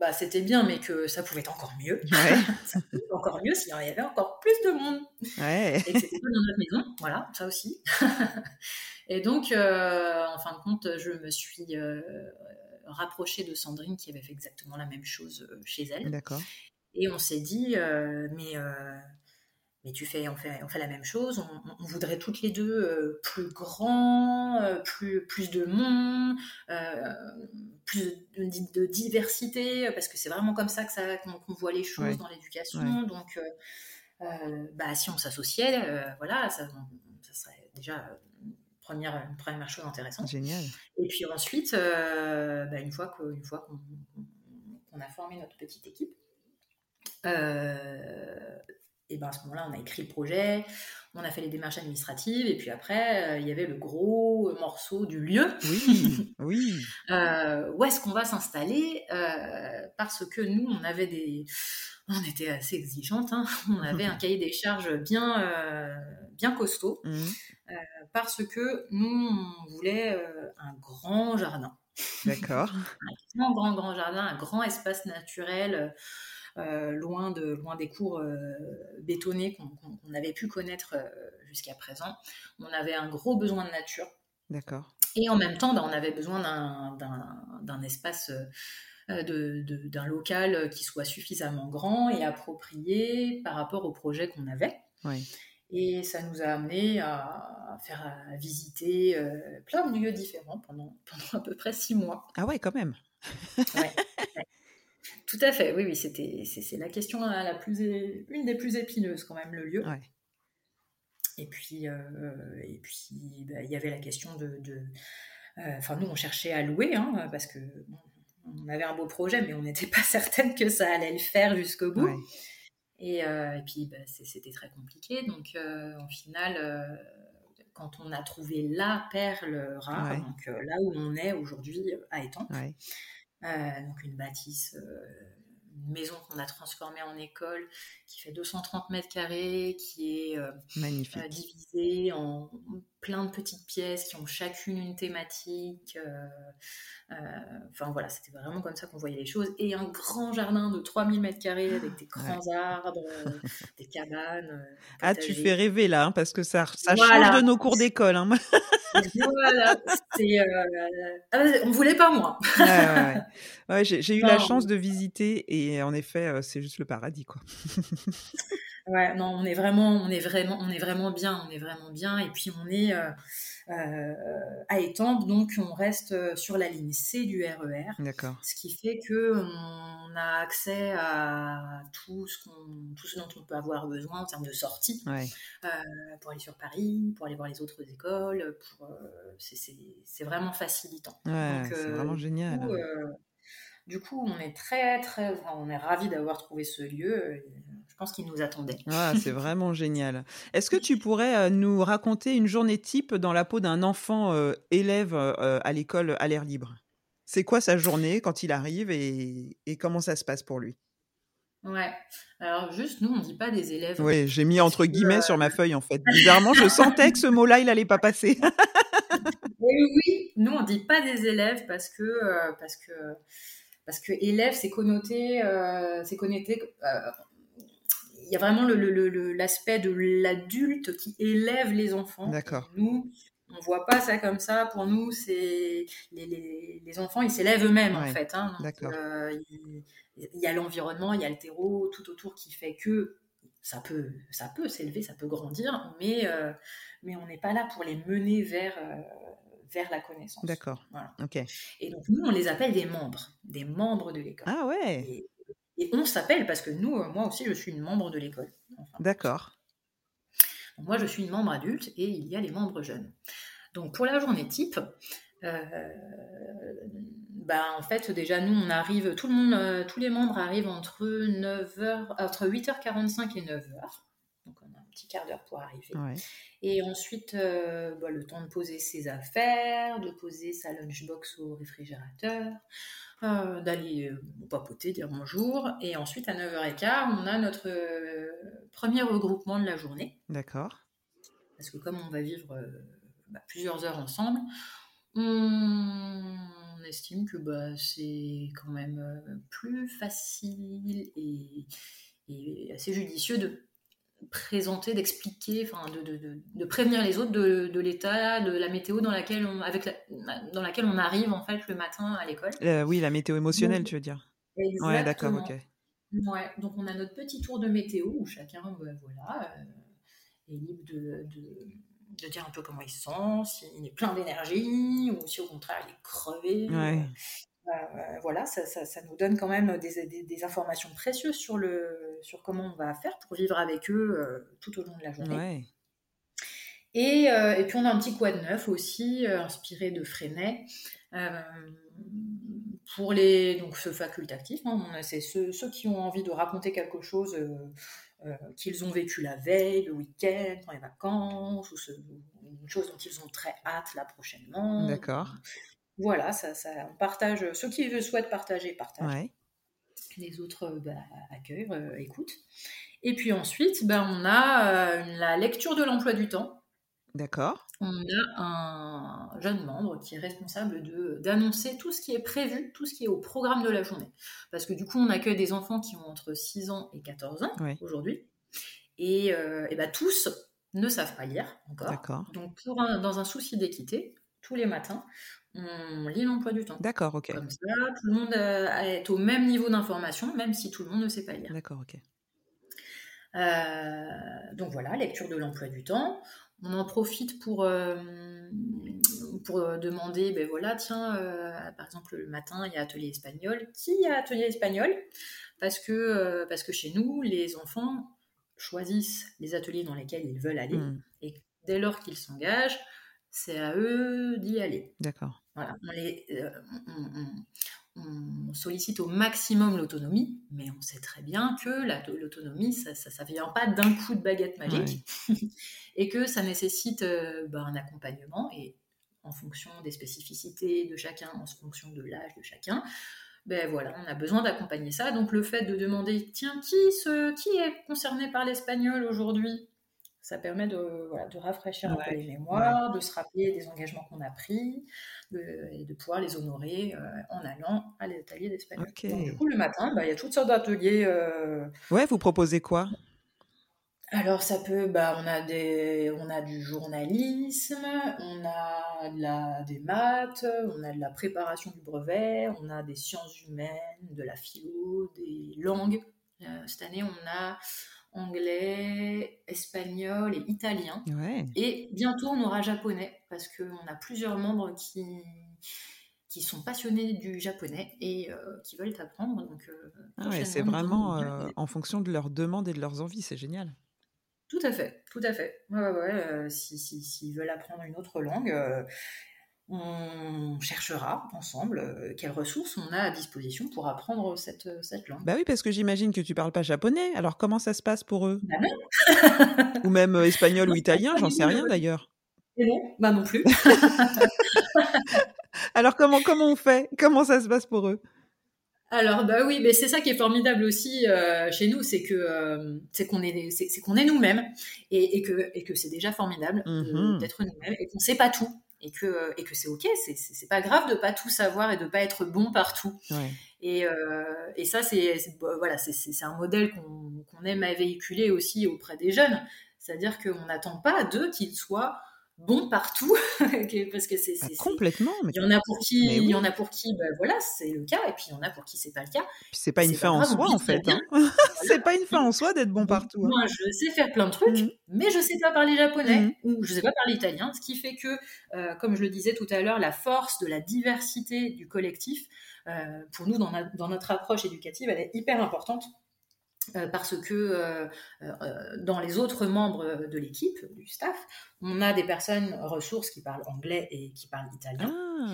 bah, c'était bien, mais que ça pouvait être encore mieux. ça pouvait être encore mieux s'il y avait encore plus de monde. Et que c'était pas dans notre maison, voilà, ça aussi. et donc, euh, en fin de compte, je me suis euh, rapprochée de Sandrine qui avait fait exactement la même chose euh, chez elle. D'accord. Et on s'est dit, mais mais tu fais, on fait, on fait la même chose. On, voudrait toutes les deux euh, plus grand, euh, plus, plus de monde, euh, plus de, diversité, parce que c'est vraiment comme ça que ça qu'on voit les choses dans l'éducation. Donc, bah, si on s'associait, voilà, ça, ça, serait déjà première, une première chose intéressante. Génial. Et puis ensuite, bah, une fois qu'on a formé notre petite équipe, et ben à ce moment-là, on a écrit le projet, on a fait les démarches administratives, et puis après, euh, il y avait le gros morceau du lieu. Oui, oui. Euh, où est-ce qu'on va s'installer euh, Parce que nous, on avait des... On était assez exigeantes, hein. on avait un cahier des charges bien, bien costaud, mmh. parce que nous, on voulait un grand jardin. D'accord. un grand, grand, grand jardin, un grand espace naturel euh, loin, de, loin des cours euh, bétonnés qu'on avait pu connaître euh, jusqu'à présent. On avait un gros besoin de nature. D'accord. Et en même temps, bah, on avait besoin d'un espace d'un local qui soit suffisamment grand et approprié par rapport au projet qu'on avait. Et ça nous a amené à faire visiter plein de lieux différents pendant, pendant à peu près six mois. Ah ouais, quand même. ouais. Tout à fait, oui, oui, c'était, c'est, la question la plus, une des plus épineuses quand même, le lieu. Et puis, euh, et puis, bah, il y avait la question de, euh, enfin, nous, on cherchait à louer, hein, parce que on avait un beau projet, mais on n'était pas certaine que ça allait le faire jusqu'au bout. Et, euh, et, puis, bah, c'était très compliqué. Donc, en final, quand on a trouvé la perle rare, donc là où on est aujourd'hui à Étampes, euh, donc une bâtisse, euh, une maison qu'on a transformée en école qui fait 230 mètres carrés, qui est euh, divisée en plein de petites pièces qui ont chacune une thématique. enfin voilà, c'était vraiment comme ça qu'on voyait les choses. Et un grand jardin de 3000 mètres carrés avec des grands arbres, des cabanes. ah, tu fais rêver là, hein, parce que ça, ça change de nos cours d'école. Hein. voilà, euh, ah, on voulait pas moi. ouais, j'ai eu la chance de visiter et en effet, euh, c'est juste le paradis, quoi. ouais, non, on est vraiment, on est vraiment, on est vraiment bien, on est vraiment bien. Et puis on est, euh, euh, à Étampes, donc on reste euh, sur la ligne C du RER. E D'accord. Ce qui fait que on a accès à tout ce, tout ce dont on peut avoir besoin en termes de sortie euh, pour aller sur Paris, pour aller voir les autres écoles. Pour, c'est, vraiment facilitant. c'est vraiment génial. Du coup, on est très, très, on est ravis d'avoir trouvé ce lieu pense qu'il nous attendait. Ah, c'est vraiment génial. Est-ce que tu pourrais euh, nous raconter une journée type dans la peau d'un enfant euh, élève euh, à l'école à l'air libre? C'est quoi sa journée quand il arrive et, comment ça se passe pour lui? Ouais. Alors juste, nous, on ne dit pas des élèves. Oui, j'ai mis entre guillemets sur ma feuille en fait. Bizarrement, je sentais que ce mot-là, il n'allait pas passer. oui, oui, nous, on ne dit pas des élèves parce que parce que parce que élève, c'est connoté, c'est connoté y a vraiment l'aspect de l'adulte qui élève les enfants. D'accord. Nous, on voit pas ça comme ça. Pour nous, c'est les, les, enfants, ils s'élèvent eux-mêmes en fait. Hein. D'accord. Euh, il, y a l'environnement, il y a le terreau tout autour qui fait que ça peut, ça peut s'élever, ça peut grandir, mais euh, mais on n'est pas là pour les mener vers euh, vers la connaissance. D'accord. Voilà. Ok. Et donc nous, on les appelle des membres, des membres de l'école. Ah ouais. Et on s'appelle parce que nous, euh, moi aussi, je suis une membre de l'école. D'accord. Moi, je suis une membre adulte et il y a les membres jeunes. Donc, pour la journée type, euh, bah, en fait, déjà, nous, on arrive, tout le monde, euh, tous les membres arrivent entre, 9h, entre 8h45 et 9h. Donc, on a un petit quart d'heure pour arriver. Et ensuite, bah, le temps de poser ses affaires, de poser sa lunchbox au réfrigérateur, euh, d'aller euh, papoter, dire bonjour. Et ensuite, à 9h15, on a notre euh, premier regroupement de la journée. D'accord. Parce que comme on va vivre bah, plusieurs heures ensemble, on, estime que bah, c'est quand même plus facile et, et assez judicieux de présenter, d'expliquer, enfin de, de, de, prévenir les autres de, l'état, de la météo dans laquelle on, avec dans laquelle on arrive en fait le matin à l'école. Euh, oui, la météo émotionnelle, tu veux dire. Exactement. Ouais, d'accord, ok. Ouais, donc on a notre petit tour de météo où chacun, bah, voilà, euh, est libre de, de, dire un peu comment il se sent, s'il est plein d'énergie ou si au contraire il est crevé. Ouais. Euh, voilà, ça, ça, nous donne quand même des, des, informations précieuses sur, le, sur comment on va faire pour vivre avec eux euh, tout au long de la journée. Et, et, puis on a un petit quad neuf aussi, inspiré de Freinet, pour les donc ce facultatif. Hein, c'est ceux, ceux, qui ont envie de raconter quelque chose euh, qu'ils ont vécu la veille, le week-end, dans les vacances, ou, une chose dont ils ont très hâte là prochainement. D'accord. Voilà, ça, ça, on partage. Ceux qui souhaitent partager, partagent. Les autres euh, bah, accueillent, euh, écoutent. Et puis ensuite, bah, on a la lecture de l'emploi du temps. D'accord. On a un jeune membre qui est responsable d'annoncer tout ce qui est prévu, tout ce qui est au programme de la journée. Parce que du coup, on accueille des enfants qui ont entre 6 ans et 14 ans aujourd'hui. Et, euh, et bah, tous ne savent pas lire encore. Donc, pour dans un souci d'équité, tous les matins, on lit l'emploi du temps. D'accord, ok. Comme ça, tout le monde euh, est au même niveau d'information, même si tout le monde ne sait pas lire. D'accord, ok. Euh, donc voilà, lecture de l'emploi du temps on en profite pour, euh, pour demander, ben voilà, tiens, euh, par exemple, le matin, il y a atelier espagnol. Qui a atelier espagnol? Parce que, parce que chez nous, les enfants choisissent les ateliers dans lesquels ils veulent aller. Hmm. Et dès lors qu'ils s'engagent, c'est à eux d'y aller. D'accord. Voilà. On, les, on sollicite au maximum l'autonomie, mais on sait très bien que l'autonomie, ça ne vient pas d'un coup de baguette magique, et que ça nécessite euh, ben, un accompagnement, et en fonction des spécificités de chacun, en fonction de l'âge de chacun, ben voilà, on a besoin d'accompagner ça. Donc le fait de demander, tiens, qui, qui est concerné par l'espagnol aujourd'hui? Ça permet de, voilà, de rafraîchir un peu les mémoires, de se rappeler des engagements qu'on a pris et de pouvoir les honorer euh, en allant à l'atelier d'espagnol. du coup, le matin, bah, il y a toutes sortes d'ateliers. Euh, ouais, vous proposez quoi? Alors ça peut, bah, on a des, on a du journalisme, on a de la, des maths, on a de la préparation du brevet, on a des sciences humaines, de la philo, des langues. Euh, cette année, on a anglais, espagnol et italien. Et bientôt, on aura japonais, parce qu'on a plusieurs membres qui, qui sont passionnés du japonais et euh, qui veulent apprendre. Donc, euh, ah c'est vraiment euh, en fonction de leurs demandes et de leurs envies, c'est génial. Tout à fait, tout à fait. S'ils si, si, veulent apprendre une autre langue, on cherchera ensemble euh, quelles ressources on a à disposition pour apprendre cette, euh, cette langue. Bah oui, parce que j'imagine que tu parles pas japonais. Alors comment ça se passe pour eux? Bah non. Ou même euh, espagnol ou italien, j'en sais rien d'ailleurs. Et non, bah non plus. Alors comment comment on fait? Comment ça se passe pour eux? Alors bah oui, mais c'est ça qui est formidable aussi chez nous, c'est que c'est qu'on est c'est, qu'on est nous-mêmes et, et, que et que c'est déjà formidable mmh d'être nous-mêmes et qu'on sait pas tout et que, et que c'est ok, c'est pas grave de pas tout savoir et de pas être bon partout. Et, euh, et, ça, c'est bah, voilà, c'est un modèle qu'on aime à véhiculer aussi auprès des jeunes. C'est-à-dire qu'on n'attend pas d'eux qu'ils soient bon partout parce que c'est ah, complètement il y en a pour qui il y en a pour qui ben voilà c'est le cas et puis il y en a pour qui c'est pas le cas c'est pas une fin en soi en fait hein. c'est pas une fin en soi d'être bon partout hein. moi je sais faire plein de trucs mmh. mais je sais pas parler japonais mmh. ou je sais pas parler italien ce qui fait que euh, comme je le disais tout à l'heure la force de la diversité du collectif euh, pour nous dans, dans notre approche éducative elle est hyper importante euh, parce que euh, euh, dans les autres membres de l'équipe, du staff, on a des personnes ressources qui parlent anglais et qui parlent italien. Ah.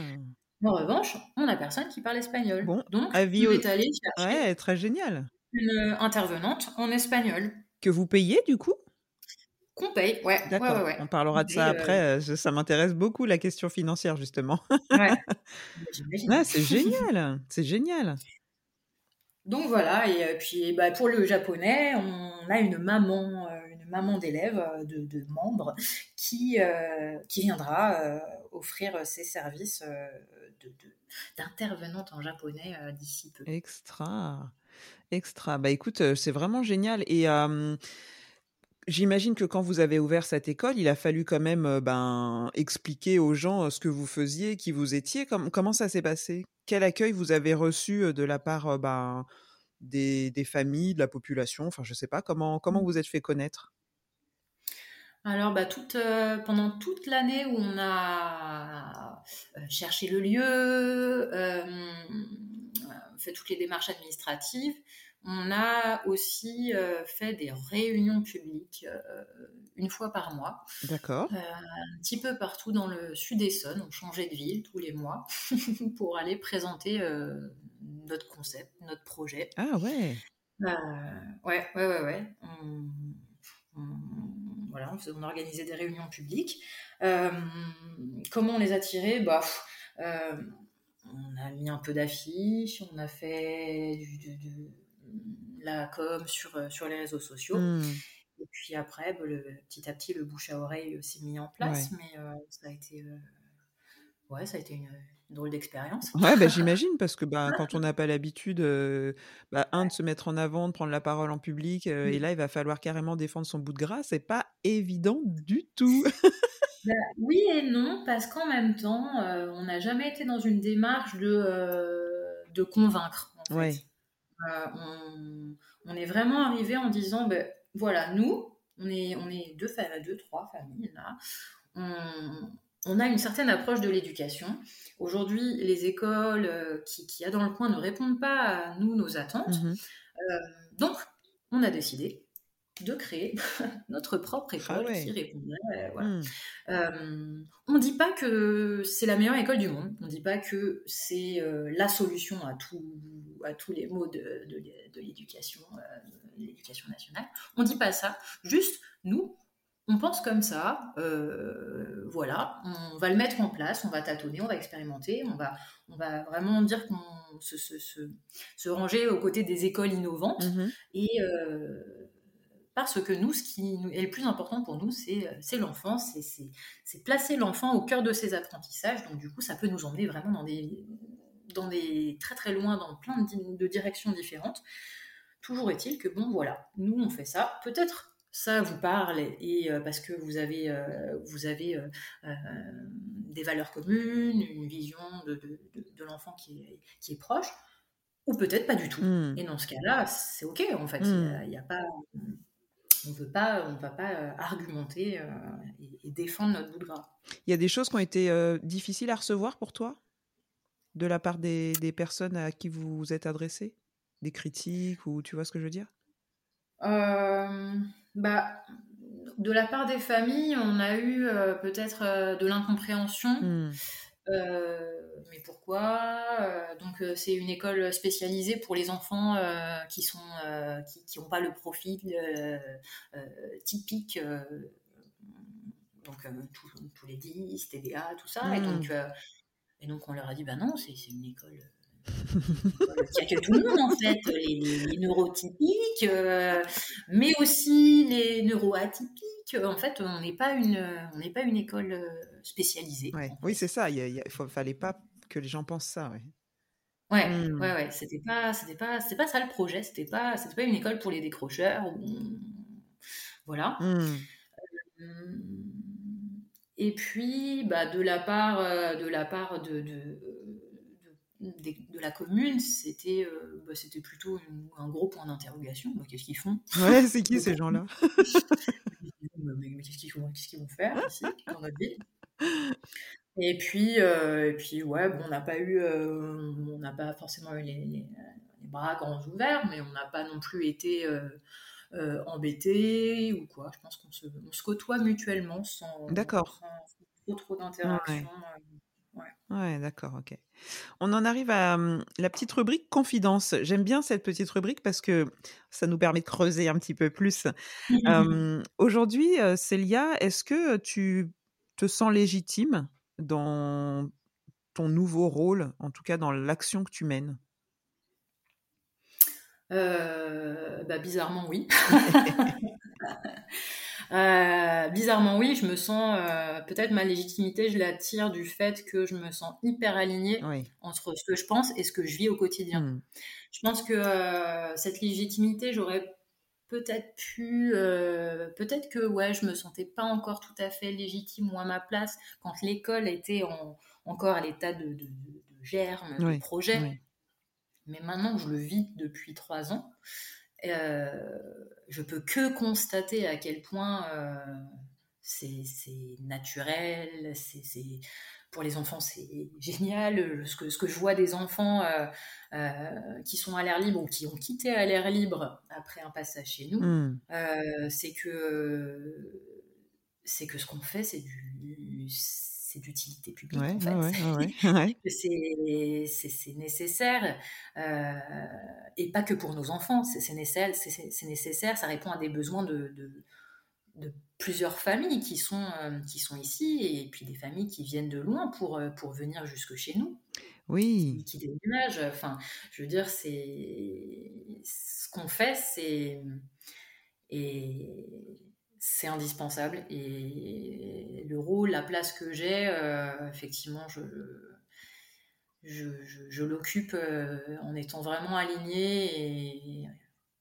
En revanche, on a personne qui parle espagnol. Bon, Donc, avis est allé ouais, très génial. Une intervenante en espagnol. Que vous payez du coup? Qu'on paye, ouais. D'accord. on parlera de ça après. Ça m'intéresse beaucoup la question financière justement. Ouais. c'est génial, c'est génial. Donc voilà, et euh, puis bah, pour le japonais, on a une maman, euh, une maman d'élèves, euh, de, membres, qui, viendra offrir ses services d'intervenante en japonais d'ici peu. Extra, extra. Bah écoute, c'est vraiment génial. Et J'imagine que quand vous avez ouvert cette école, il a fallu quand même ben, expliquer aux gens ce que vous faisiez, qui vous étiez. comment ça s'est passé? Quel accueil vous avez reçu de la part ben, des, familles, de la population? Enfin, je ne sais pas. Comment, comment mmh. vous êtes fait connaître? Alors, bah, toute, pendant toute l'année où on a cherché le lieu, fait toutes les démarches administratives, on a aussi fait des réunions publiques une fois par mois. D'accord. un petit peu partout dans le sud Essonne. On changeait de ville tous les mois pour aller présenter notre concept, notre projet. Ah ouais. ouais, ouais, ouais, ouais. On, voilà, on, organisait des réunions publiques. comment on les a tirées? Bah, On a mis un peu d'affiches, on a fait du, la com sur, euh, sur les réseaux sociaux. Hmm. Et puis après, bah, le, petit à petit, le bouche à oreille s'est mis en place, mais euh, ça a été, euh, ouais, ça a été une, drôle d'expérience. Ouais, bah, j'imagine, parce que bah, quand on n'a pas l'habitude, bah, un, de se mettre en avant, de prendre la parole en public, et là, il va falloir carrément défendre son bout de gras, c'est pas évident du tout. Oui et non, parce qu'en même temps, on n'a jamais été dans une démarche de, de convaincre. En fait. Euh, on, est vraiment arrivé en disant, ben, voilà, nous, on est, on est deux, deux, trois familles là. On, a une certaine approche de l'éducation. Aujourd'hui, les écoles euh, qui, qui, y a dans le coin ne répondent pas à nous, nos attentes. Mhm. Euh, donc, on a décidé de créer notre propre ah école qui répondrait. Hmm. Euh, on ne dit pas que c'est la meilleure école du monde, on ne dit pas que c'est euh, la solution à, tout, à tous les maux de, de, l'éducation, euh, l'éducation nationale. On ne dit pas ça, juste nous, on pense comme ça, voilà, on va le mettre en place, on va tâtonner, on va expérimenter, on va, on va vraiment dire qu'on se, se, se, ranger aux côtés des écoles innovantes mmh et parce que nous, ce qui est le plus important pour nous, c'est euh, l'enfant, c'est placer l'enfant au cœur de ses apprentissages. Donc du coup, ça peut nous emmener vraiment dans des, dans des très très loin, dans plein de, directions différentes. Toujours est-il que bon, voilà, nous on fait ça. Peut-être ça vous parle et euh, parce que vous avez, euh, vous avez des valeurs communes, une vision de, de, l'enfant qui est, qui est proche, ou peut-être pas du tout. Hmm. Et dans ce cas-là, c'est ok en fait. Il n'y a, pas on ne pas, on va pas euh, argumenter euh, et, défendre notre bout de gras. Il y a des choses qui ont été euh, difficiles à recevoir pour toi? De la part des, personnes à qui vous vous êtes adressé Des critiques ou tu vois ce que je veux dire? Bah, De la part des familles, on a eu peut-être de l'incompréhension. Mmh. Euh, mais pourquoi? Donc euh, c'est une école spécialisée pour les enfants qui sont qui n'ont pas le profil typique donc tous les 10, TDA, tout ça. Et, donc, hmm. et donc on leur a dit, bah non, c'est une école qui accueille tout le monde en fait, les, neurotypiques, mais aussi les neuroatypiques. En fait, on n'est pas une, on n'est pas une école spécialisée. Oui, c'est ça. Il ne fallait pas que les gens pensent ça. Ouais. Ouais, mmh. ouais, ouais. C'était pas, c'était pas, c'était pas ça le projet. C'était pas, c'était pas une école pour les décrocheurs. Voilà. Mmh. Et puis, bah, de la part, de la part de, de de, la commune, c'était euh, bah, c'était plutôt un gros point d'interrogation. Bah, qu'est-ce qu'ils font? Ouais, c'est qui ces gens-là? Qu'est-ce qu'ils vont faire ici, dans notre ville? Et puis, euh, et puis ouais, bon, on n'a pas eu, euh, on n'a pas forcément eu les, bras grands ouverts, mais on n'a pas non plus été embêtés ou quoi. Je pense qu'on se, se, côtoie mutuellement sans, D'accord. trop, trop d'interaction. Ouais, d'accord, ok. On en arrive à mmh, la petite rubrique confidence. J'aime bien cette petite rubrique parce que ça nous permet de creuser un petit peu plus. Aujourd'hui, Célia, est-ce que tu te sens légitime? Dans ton nouveau rôle, en tout cas dans l'action que tu mènes? Bah, bizarrement, oui. Euh, bizarrement, oui, je me sens euh, peut-être ma légitimité, je la tire du fait que je me sens hyper alignée entre ce que je pense et ce que je vis au quotidien. Hmm. Je pense que euh, cette légitimité, j'aurais peut-être pu, peut-être que ouais, je me sentais pas encore tout à fait légitime ou à ma place quand l'école était encore à l'état de, de, germe, de projet. Mais maintenant que je le vis depuis trois ans, euh, je peux que constater à quel point euh, c'est naturel, c'est pour les enfants, c'est génial. Ce que, ce que je vois des enfants qui sont à l'air libre ou qui ont quitté à l'air libre après un passage chez nous, mmh. c'est que c'est que ce qu'on fait, c'est du d'utilité publique en fait. c'est nécessaire euh, et pas que pour nos enfants, c'est nécessaire, c'est nécessaire, ça répond à des besoins de, de, plusieurs familles qui sont, euh, qui sont ici et puis des familles qui viennent de loin pour, euh, pour venir jusque chez nous. Oui. Qui, qui déménagent. Enfin, je veux dire, c'est ce qu'on fait, c'est et c'est indispensable. Et le rôle, la place que j'ai, euh, effectivement, je, je, l'occupe euh, en étant vraiment alignée. Et...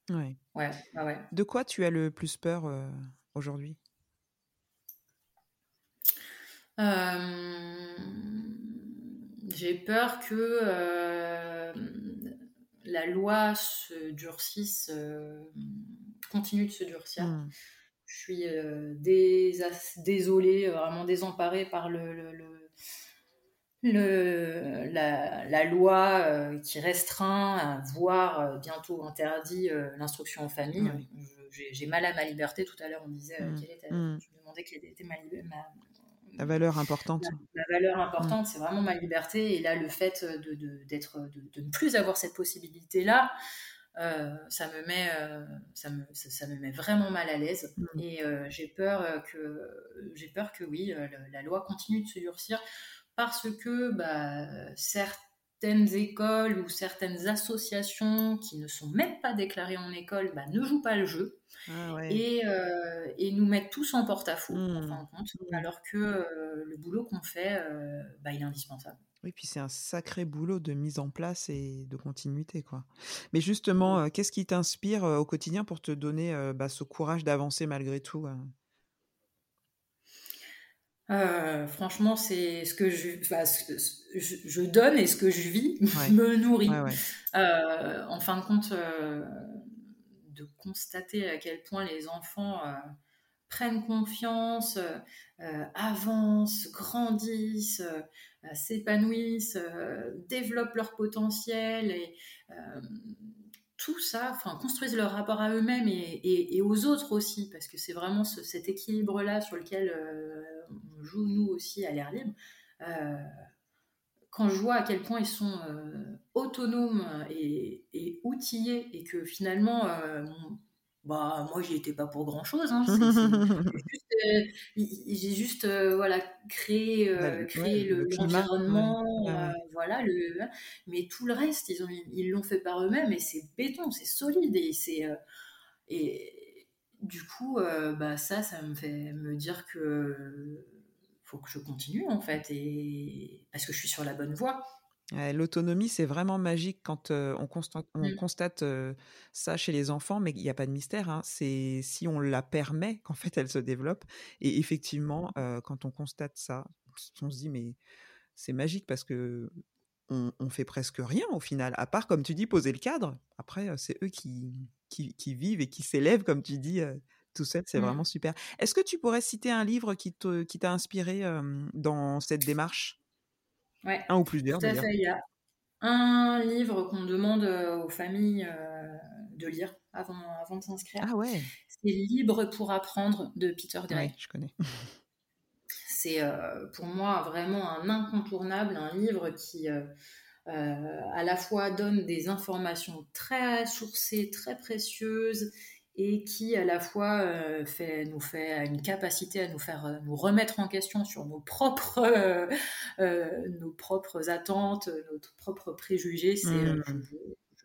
Ouais. Ouais, ouais. De quoi tu as le plus peur euh, aujourd'hui? J'ai peur que la loi se durcisse, continue de se durcir. Mmh je suis euh, désolée, euh, vraiment désemparée par le, le, la, loi euh, qui restreint, voire bientôt interdit l'instruction en famille. J'ai mal à ma liberté. Tout à l'heure, on disait mmh. quelle était. Mmh. Je me demandais quelle était ma, la valeur importante. La, valeur importante, mmh. c'est vraiment ma liberté. Et là, le fait de, de, de, ne plus avoir cette possibilité-là, euh, ça me met euh, ça, me, ça, me met vraiment mal à l'aise mmh. et euh, j'ai peur que j'ai peur que oui la loi continue de se durcir parce que bah, certaines écoles ou certaines associations qui ne sont même pas déclarées en école bah, ne jouent pas le jeu ah et, et, nous mettent tous en porte-à-faux en fin de compte mmh. alors que le boulot qu'on fait bah, il est indispensable oui, puis c'est un sacré boulot de mise en place et de continuité, quoi. Mais justement, qu'est-ce qui t'inspire au quotidien pour te donner bah, ce courage d'avancer malgré tout franchement, c'est ce que je, je, donne et ce que je vis me nourrit. en fin de compte, de constater à quel point les enfants prennent confiance, avancent, grandissent, euh, s'épanouissent, euh, développent leur potentiel et euh, tout ça, enfin, construisent leur rapport à eux-mêmes et, aux autres aussi, parce que c'est vraiment cet équilibre-là sur lequel on joue nous aussi à l'air libre. quand je vois à quel point ils sont autonomes et, et, outillés et que finalement bah moi j'y étais pas pour grand chose hein. j'ai juste, euh, voilà créé euh, l'environnement euh, voilà le mais tout le reste ils ont ils l'ont fait par eux-mêmes et c'est béton c'est solide et c'est et du coup bah ça ça me fait me dire que faut que je continue en fait et parce que je suis sur la bonne voie L'autonomie, c'est vraiment magique quand on constate, on mmh. constate ça chez les enfants, mais il n'y a pas de mystère. Hein. C'est si on la permet qu'en fait elle se développe. Et effectivement, quand on constate ça, on se dit mais c'est magique parce que on, fait presque rien au final, à part comme tu dis poser le cadre. Après, c'est eux qui, qui, vivent et qui s'élèvent comme tu dis. tout seul, c'est mmh. vraiment super. Est-ce que tu pourrais citer un livre qui t'a inspiré dans cette démarche? Un ou plusieurs. Tout à fait. Il y a un livre qu'on demande euh, aux familles euh, de lire avant, avant de s'inscrire. Ah ouais. C'est Libre pour apprendre de Peter Gray. je connais. C'est euh, pour moi vraiment un incontournable, un livre qui à la fois donne des informations très sourcées, très précieuses et qui à la fois euh, fait, nous fait une capacité à nous faire euh, nous remettre en question sur nos propres euh, nos propres attentes, nos propres préjugés. C'est mmh je,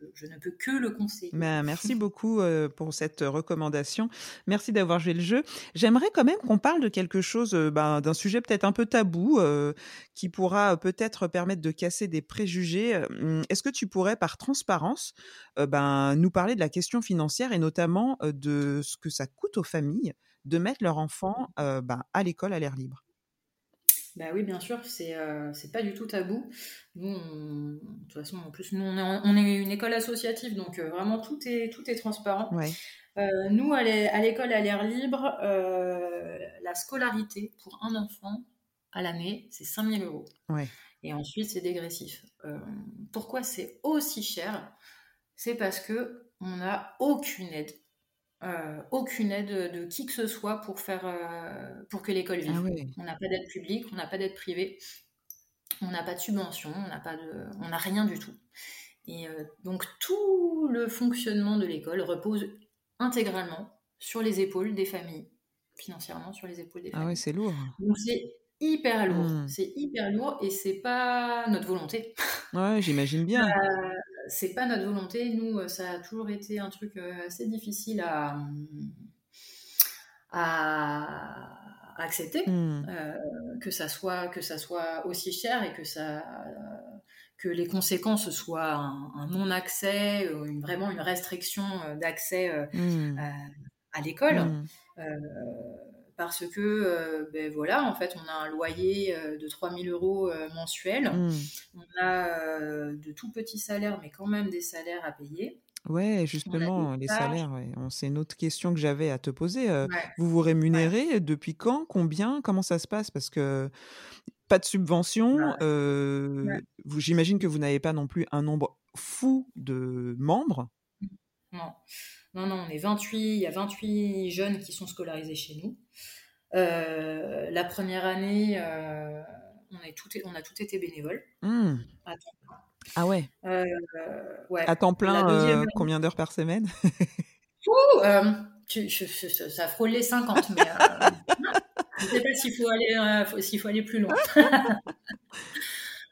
ne peux que le conseiller. Ben, merci beaucoup euh, pour cette recommandation. Merci d'avoir joué le jeu. J'aimerais quand même qu'on parle de quelque chose, ben, d'un sujet peut-être un peu tabou, euh, qui pourra peut-être permettre de casser des préjugés. Hum, est-ce que tu pourrais, par transparence, ben, nous parler de la question financière et notamment de ce que ça coûte aux familles de mettre leur enfant ben, à l'école à l'air libre? Bah oui, bien sûr, c'est euh, c'est pas du tout tabou. Nous, de toute façon, en plus, nous, on est, une école associative, donc euh, vraiment tout est, tout est transparent. Euh, nous, à l'école à l'air libre, la scolarité pour un enfant, à l'année, c'est 5000 euros. Ouais. Et ensuite, c'est dégressif. Euh, pourquoi c'est aussi cher? C'est parce que on n'a aucune aide. Euh, aucune aide de qui que ce soit pour, faire, euh, pour que l'école vive. Ah On n'a pas d'aide publique, on n'a pas d'aide privée, on n'a pas de subvention, on n'a pas de, on n'a rien du tout. Et donc tout le fonctionnement de l'école repose intégralement sur les épaules des familles, financièrement sur les épaules des familles. Ah ouais, c'est lourd. Donc c'est hyper lourd. Mmh. C'est hyper lourd et c'est pas notre volonté. Ouais, j'imagine bien. Euh, c'est pas notre volonté. Nous, euh, ça a toujours été un truc euh, assez difficile à, à accepter, Mmh. euh, que ça soit que ça soit aussi cher et que ça que les conséquences soient un, euh, une- vraiment une restriction euh, d'accès euh, Mmh. à, à l'école. Mmh. Parce que, euh, ben voilà, en fait, on a un loyer euh, de 3000 euros euh, mensuels. Mmh. On a euh, de tout petits salaires, mais quand même des salaires à payer. Ouais, justement, les salaires, ouais. C'est une autre question que j'avais à te poser. euh, Ouais. Vous vous rémunérez depuis quand? Combien? Comment ça se passe? Parce que pas de subvention. Bah, J'imagine que vous n'avez pas non plus un nombre fou de membres. Non. Non, non, on est 28, il y a 28 jeunes qui sont scolarisés chez nous. Euh, la première année, euh, on, est tout, on a tout été bénévole. Mmh. à temps plein. Ah ouais. Euh, ouais. À temps plein, deuxième combien d'heures par semaine? Ouh, tu- je- je- je- ça frôle les 50, mais je ne sais pas s'il faut, aller, faut- s'il faut aller plus loin.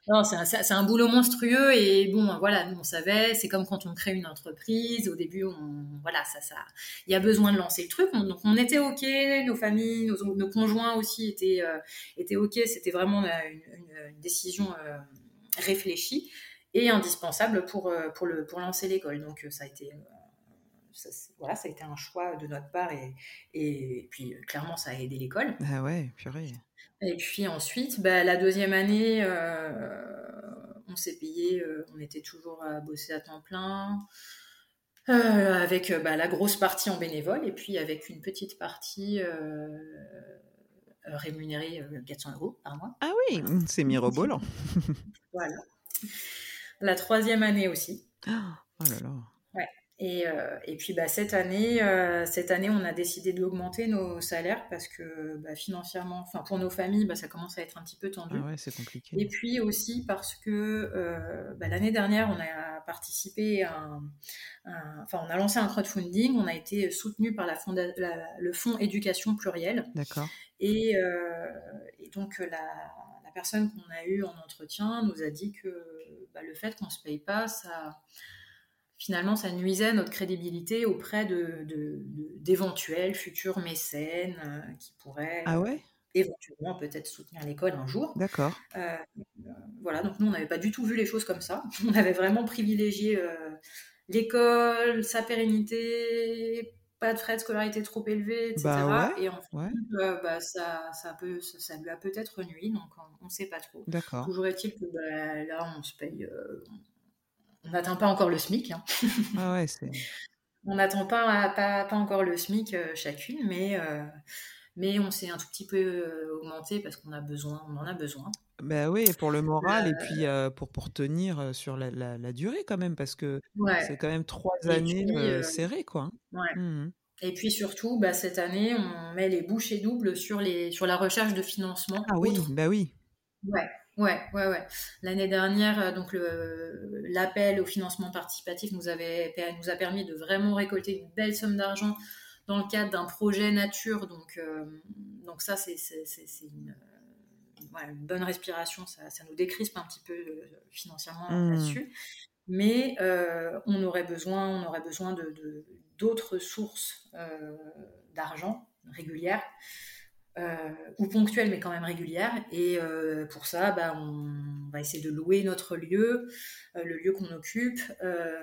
Non, c'est un, boulot monstrueux et bon, voilà, nous on savait, c'est comme quand on crée une entreprise, au début, on, voilà, ça, ça, il y a besoin de lancer le truc, on- donc on était ok, nos familles, nos, conjoints aussi étaient, euh, étaient ok, c'était vraiment euh, une, décision euh, réfléchie et indispensable pour, pour, le, pour lancer l'école, donc ça a été, ça, voilà, ça a été un choix de notre part et, et puis euh, clairement ça a aidé l'école. Ah ouais, purée. Et puis ensuite, bah, la deuxième année, euh, on s'est payé, euh, on était toujours à bosser à temps plein, euh, avec bah, la grosse partie en bénévole, et puis avec une petite partie rémunérée euh, 400 euros par mois. Ah oui, mmh, c'est mirobolant. Voilà. La troisième année aussi. Oh là là. Et, euh, et puis bah, cette année, euh, cette année, on a décidé d'augmenter nos salaires parce que bah, financièrement, enfin pour nos familles, bah, ça commence à être un petit peu tendu. Ah ouais, c'est compliqué. Et puis aussi parce que euh, bah, l'année dernière, on a participé à un, enfin, on a lancé un crowdfunding, on a été soutenu par la fonda- la- le fonds éducation plurielle. D'accord. Et, et donc, la, la personne qu'on a eue en entretien nous a dit que bah, le fait qu'on ne se paye pas, ça, finalement, ça nuisait à notre crédibilité auprès de, d'éventuels futurs mécènes euh, qui pourraient Ah ouais? éventuellement peut-être soutenir l'école un jour. D'accord. Euh, euh, voilà, donc nous, on n'avait pas du tout vu les choses comme ça. On avait vraiment privilégié euh, l'école, sa pérennité, pas de frais de scolarité trop élevés, etc. Bah Et en fait, Ouais, euh, bah, ça, ça, peut, ça, ça lui a peut-être nuit, donc on ne sait pas trop. d'accord. Toujours est-il que bah, là, on se paye. On n'atteint pas encore le SMIC. hein. Ah ouais. On n'attend pas, pas, pas encore le SMIC euh, chacune, mais, euh, mais on s'est un tout petit peu euh, augmenté parce qu'on a besoin, on en a besoin. Bah oui, pour le moral et puis euh, pour, pour tenir sur la, la, la durée quand même, parce que Ouais. c'est quand même trois Et années puis, euh, serrées, quoi. Ouais. Mhm. Et puis surtout, bah, cette année, on met les bouchées doubles sur, les, sur la recherche de financement. Ah oui, bah oui. Ouais, ouais, ouais, ouais. L'année dernière, euh, donc l'appel au financement participatif nous, avait, nous a permis de vraiment récolter une belle somme d'argent dans le cadre d'un projet nature. Donc, euh, donc ça, c'est, c'est une, bonne respiration. Ça, ça nous décrispe un petit peu euh, financièrement Mm. là-dessus. Mais euh, on aurait besoin, on aurait besoin de, d'autres sources euh, d'argent régulières euh, ou ponctuelles, mais quand même régulières. Et euh, pour ça, bah, on va essayer de louer notre lieu, euh, le lieu qu'on occupe. Euh,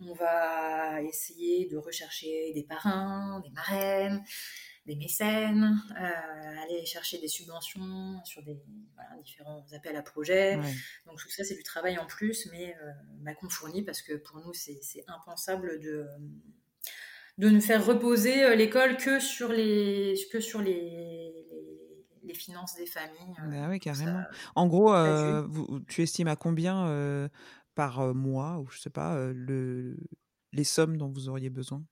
on va essayer de rechercher des parrains, des marraines, des mécènes, euh, aller chercher des subventions sur des voilà, différents appels à projets. Ouais. Donc tout ça, c'est du travail en plus, mais euh, bah, qu'on fournit parce que pour nous, c'est c'est impensable de, de ne faire reposer euh, l'école que sur les, que sur les, les, les finances des familles. Bah oui, carrément. En gros, tu estimes à combien par mois, ou je sais pas, le, les sommes dont vous auriez besoin?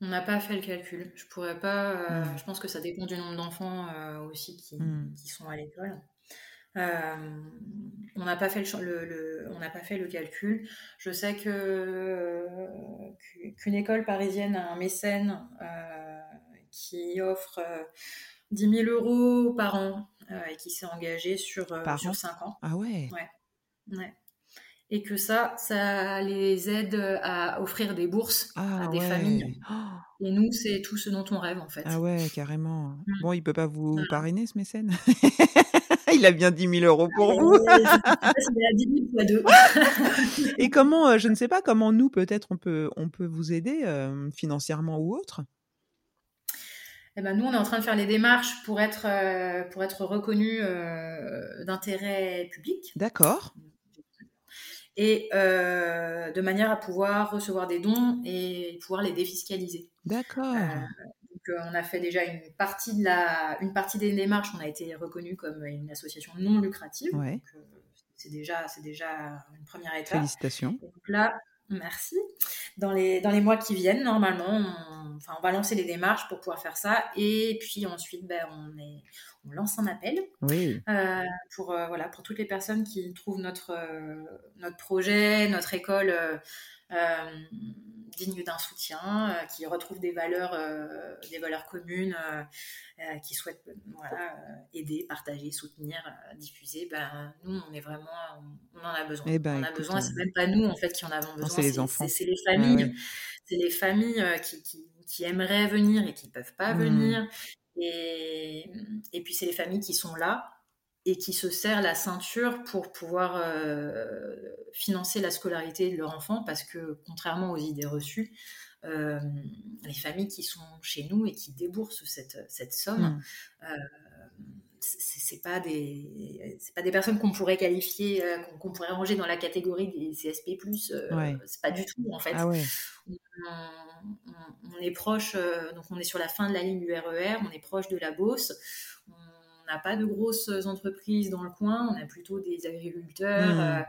On n'a pas fait le calcul. Je pourrais pas. Mmh. Je pense que ça dépend du nombre d'enfants aussi qui, mmh. qui, sont à l'école. Euh, on n'a pas fait le, on n'a pas fait le calcul. Je sais que qu'une école parisienne a un mécène euh, qui offre 10 euh, 000 euros par an et qui s'est engagé sur, sur 5 ans. Ah ouais. ouais. Et que ça, ça les aide à offrir des bourses à ah des familles. Et nous, c'est tout ce dont on rêve en fait. Ah ouais, carrément. Mmh. Bon, il peut pas vous parrainer ce mécène? Il a bien 10 000 euros pour vous. Et comment, euh, je ne sais pas, comment nous, peut-être, on peut, on peut vous aider euh, financièrement ou autre? Eh ben, nous, on est en train de faire les démarches pour être, euh, pour être reconnu d'intérêt public. D'accord. Et de manière à pouvoir recevoir des dons et pouvoir les défiscaliser. D'accord. Euh, on a fait déjà une partie, de la, une partie des démarches, on a été reconnu comme une association non lucrative. Euh, c'est déjà, c'est déjà une première étape. Félicitations. donc là, merci. Dans les, dans les mois qui viennent, normalement, on, enfin, on va lancer les démarches pour pouvoir faire ça. Et puis ensuite, ben, on, est, on lance un appel oui. Euh, pour, voilà, pour toutes les personnes qui trouvent notre, notre projet, notre école digne d'un soutien, euh, qui retrouvent des valeurs, euh, des valeurs communes, euh, qui souhaitent voilà, aider, partager, soutenir, diffuser, ben, nous, on est vraiment, on, en a besoin. Eh ben, on a besoin, c'est même pas nous en fait qui en avons besoin, c'est les enfants, c'est les familles, c'est les familles qui, qui, qui, aimeraient venir et qui peuvent pas mmh. venir, et, et puis c'est les familles qui sont là et qui se serrent la ceinture pour pouvoir euh, financer la scolarité de leur enfant parce que contrairement aux idées reçues, euh, les familles qui sont chez nous et qui déboursent cette, cette somme, mmh. euh, c'est pas des c'est pas des personnes qu'on pourrait qualifier euh, qu'on pourrait ranger dans la catégorie des CSP c'est pas du tout en fait. Ah on, est proche donc on est sur la fin de la ligne du RER on est proche de la Beauce on n'a pas de grosses entreprises dans le coin, on a plutôt des agriculteurs. Mmh. Euh,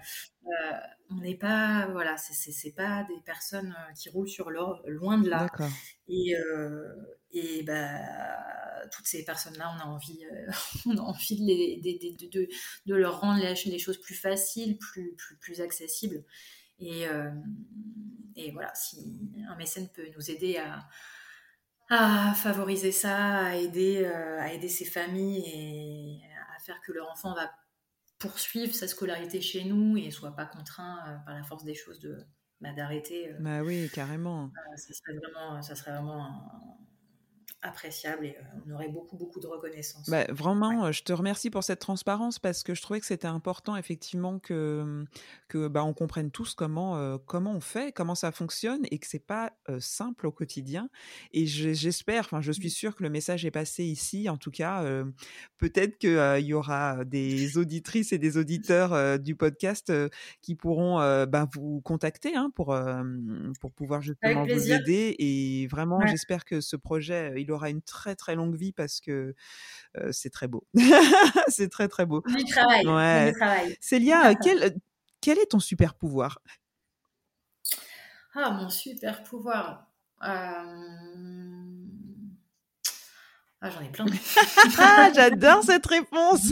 euh, on n'est pas, voilà, c'est pas des personnes euh, qui roulent sur l'or, loin de là. Et, et bah, toutes ces personnes-là, on a envie, on a envie de, les, de, de, leur rendre les, choses plus faciles, plus, plus, plus accessibles. Et, et voilà, si un mécène peut nous aider à, à favoriser ça, à aider, euh, à aider ces familles et à faire que leur enfant va poursuivre sa scolarité chez nous et soit pas contraint euh, par la force des choses de bah, d'arrêter. Euh. bah oui, carrément. ça serait vraiment, ça serait vraiment appréciable et euh, on aurait beaucoup, beaucoup de reconnaissance. Bah, vraiment, je te remercie pour cette transparence parce que je trouvais que c'était important effectivement que, que bah, on comprenne tous comment, euh, comment on fait, comment ça fonctionne et que c'est pas euh, simple au quotidien. Et j'espère, enfin, je suis mmh. sûre que le message est passé ici. En tout cas, peut-être qu'il y aura des auditrices et des auditeurs du podcast qui pourront bah, vous contacter hein, pour, pour pouvoir justement vous aider. Et vraiment, j'espère que ce projet, il aura une très très longue vie parce que c'est très beau. c'est très très beau. Du travail. Ouais. travail. Célia, quel, quel est ton super pouvoir? Ah, mon super pouvoir. Ah, j'en ai plein. ah, j'adore cette réponse.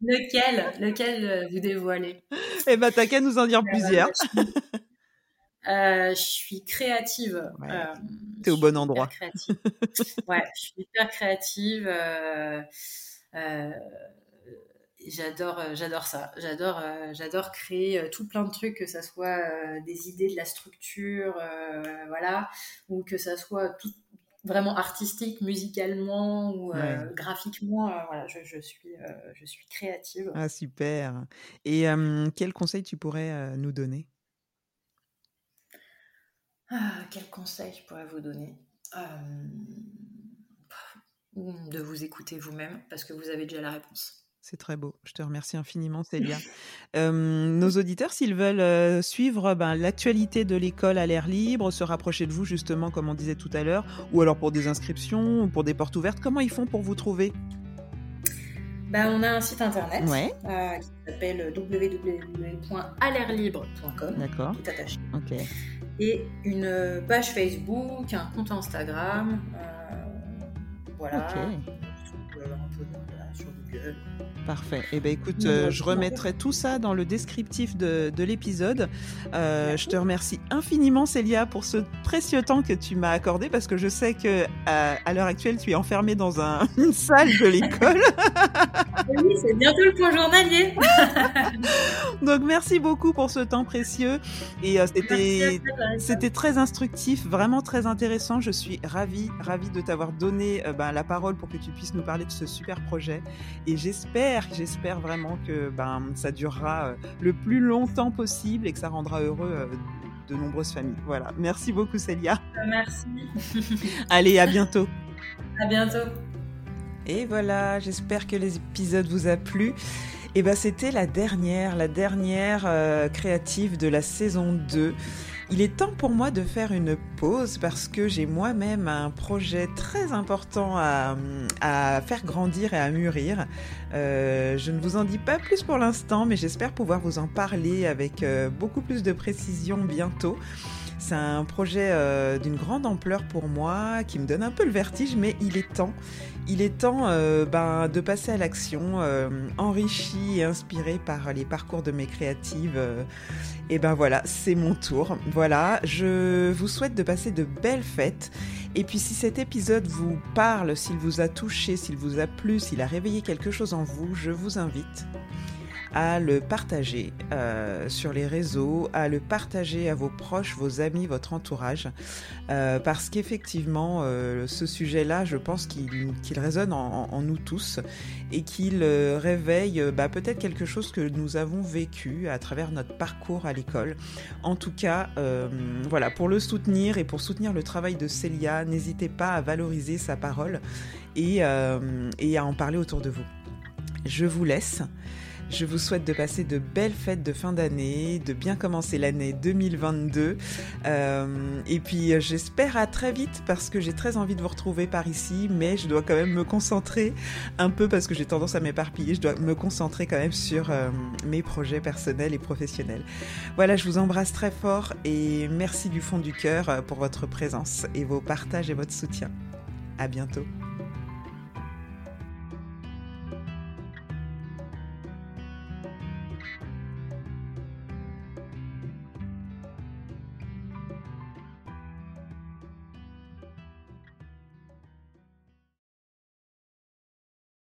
lequel, lequel vous dévoilez? Eh ben, t'as qu'à nous en dire plusieurs. Euh, je suis créative. Ouais. Euh, T'es au bon endroit. ouais, je suis hyper créative. Euh, j'adore, j'adore ça. J'adore, j'adore créer tout plein de trucs, que ça soit des idées de la structure, voilà, ou que ça soit tout, vraiment artistique, musicalement ou graphiquement. voilà, je, je suis, je suis créative. Ah super. Et quel conseil tu pourrais nous donner? Ah, quel conseil je pourrais vous donner euh, De vous écouter vous-même parce que vous avez déjà la réponse. C'est très beau. Je te remercie infiniment, Célia. nos auditeurs, s'ils veulent suivre ben, l'actualité de l'école à l'air libre, se rapprocher de vous, justement, comme on disait tout à l'heure, ou alors pour des inscriptions, ou pour des portes ouvertes, comment ils font pour vous trouver? Ben, on a un site internet euh, qui s'appelle www.alairlibre.com, D'accord. est attaché. Ok. Et une page Facebook, un compte Instagram. Euh, voilà. Google. Parfait. Eh ben écoute, euh, je remettrai tout ça dans le descriptif de, de l'épisode. Euh, je te remercie infiniment, Célia, pour ce précieux temps que tu m'as accordé parce que je sais que à, à l'heure actuelle, tu es enfermée dans un, une salle de l'école. oui, c'est bientôt le point journalier. Donc merci beaucoup pour ce temps précieux et euh, c'était c'était très instructif, vraiment très intéressant. Je suis ravie ravie de t'avoir donné euh, ben, la parole pour que tu puisses nous parler de ce super projet et j'espère j'espère, vraiment que ben, ça durera euh, le plus longtemps possible et que ça rendra heureux euh, de nombreuses familles. Voilà. Merci beaucoup, Célia. Merci. Allez, à bientôt. À bientôt. Et voilà, j'espère que l'épisode vous a plu. Et ben c'était la dernière, la dernière euh, créative de la saison 2. Il est temps pour moi de faire une pause parce que j'ai moi-même un projet très important à, faire grandir et à mûrir. Euh, je ne vous en dis pas plus pour l'instant, mais j'espère pouvoir vous en parler avec euh, beaucoup plus de précision bientôt. C'est un projet euh, d'une grande ampleur pour moi, qui me donne un peu le vertige, mais il est temps. Il est temps euh, ben, de passer à l'action, euh, enrichi et inspiré par les parcours de mes créatives. et ben voilà, c'est mon tour. Voilà, je vous souhaite de passer de belles fêtes. Et puis si cet épisode vous parle, s'il vous a touché, s'il vous a plu, s'il a réveillé quelque chose en vous, je vous invite à le partager euh, sur les réseaux, à le partager à vos proches, vos amis, votre entourage, euh, parce qu'effectivement, euh, ce sujet-là, je pense qu'il résonne en, nous tous et qu'il réveille bah, peut-être quelque chose que nous avons vécu à travers notre parcours à l'école. En tout cas, voilà, pour le soutenir et pour soutenir le travail de Célia, n'hésitez pas à valoriser sa parole et, et à en parler autour de vous. Je vous laisse. Je vous souhaite de passer de belles fêtes de fin d'année, de bien commencer l'année 2022. Euh, et puis euh, j'espère à très vite parce que j'ai très envie de vous retrouver par ici, mais je dois quand même me concentrer un peu parce que j'ai tendance à m'éparpiller. Je dois me concentrer quand même sur euh, mes projets personnels et professionnels. Voilà, je vous embrasse très fort et merci du fond du cœur pour votre présence et vos partages et votre soutien. À bientôt.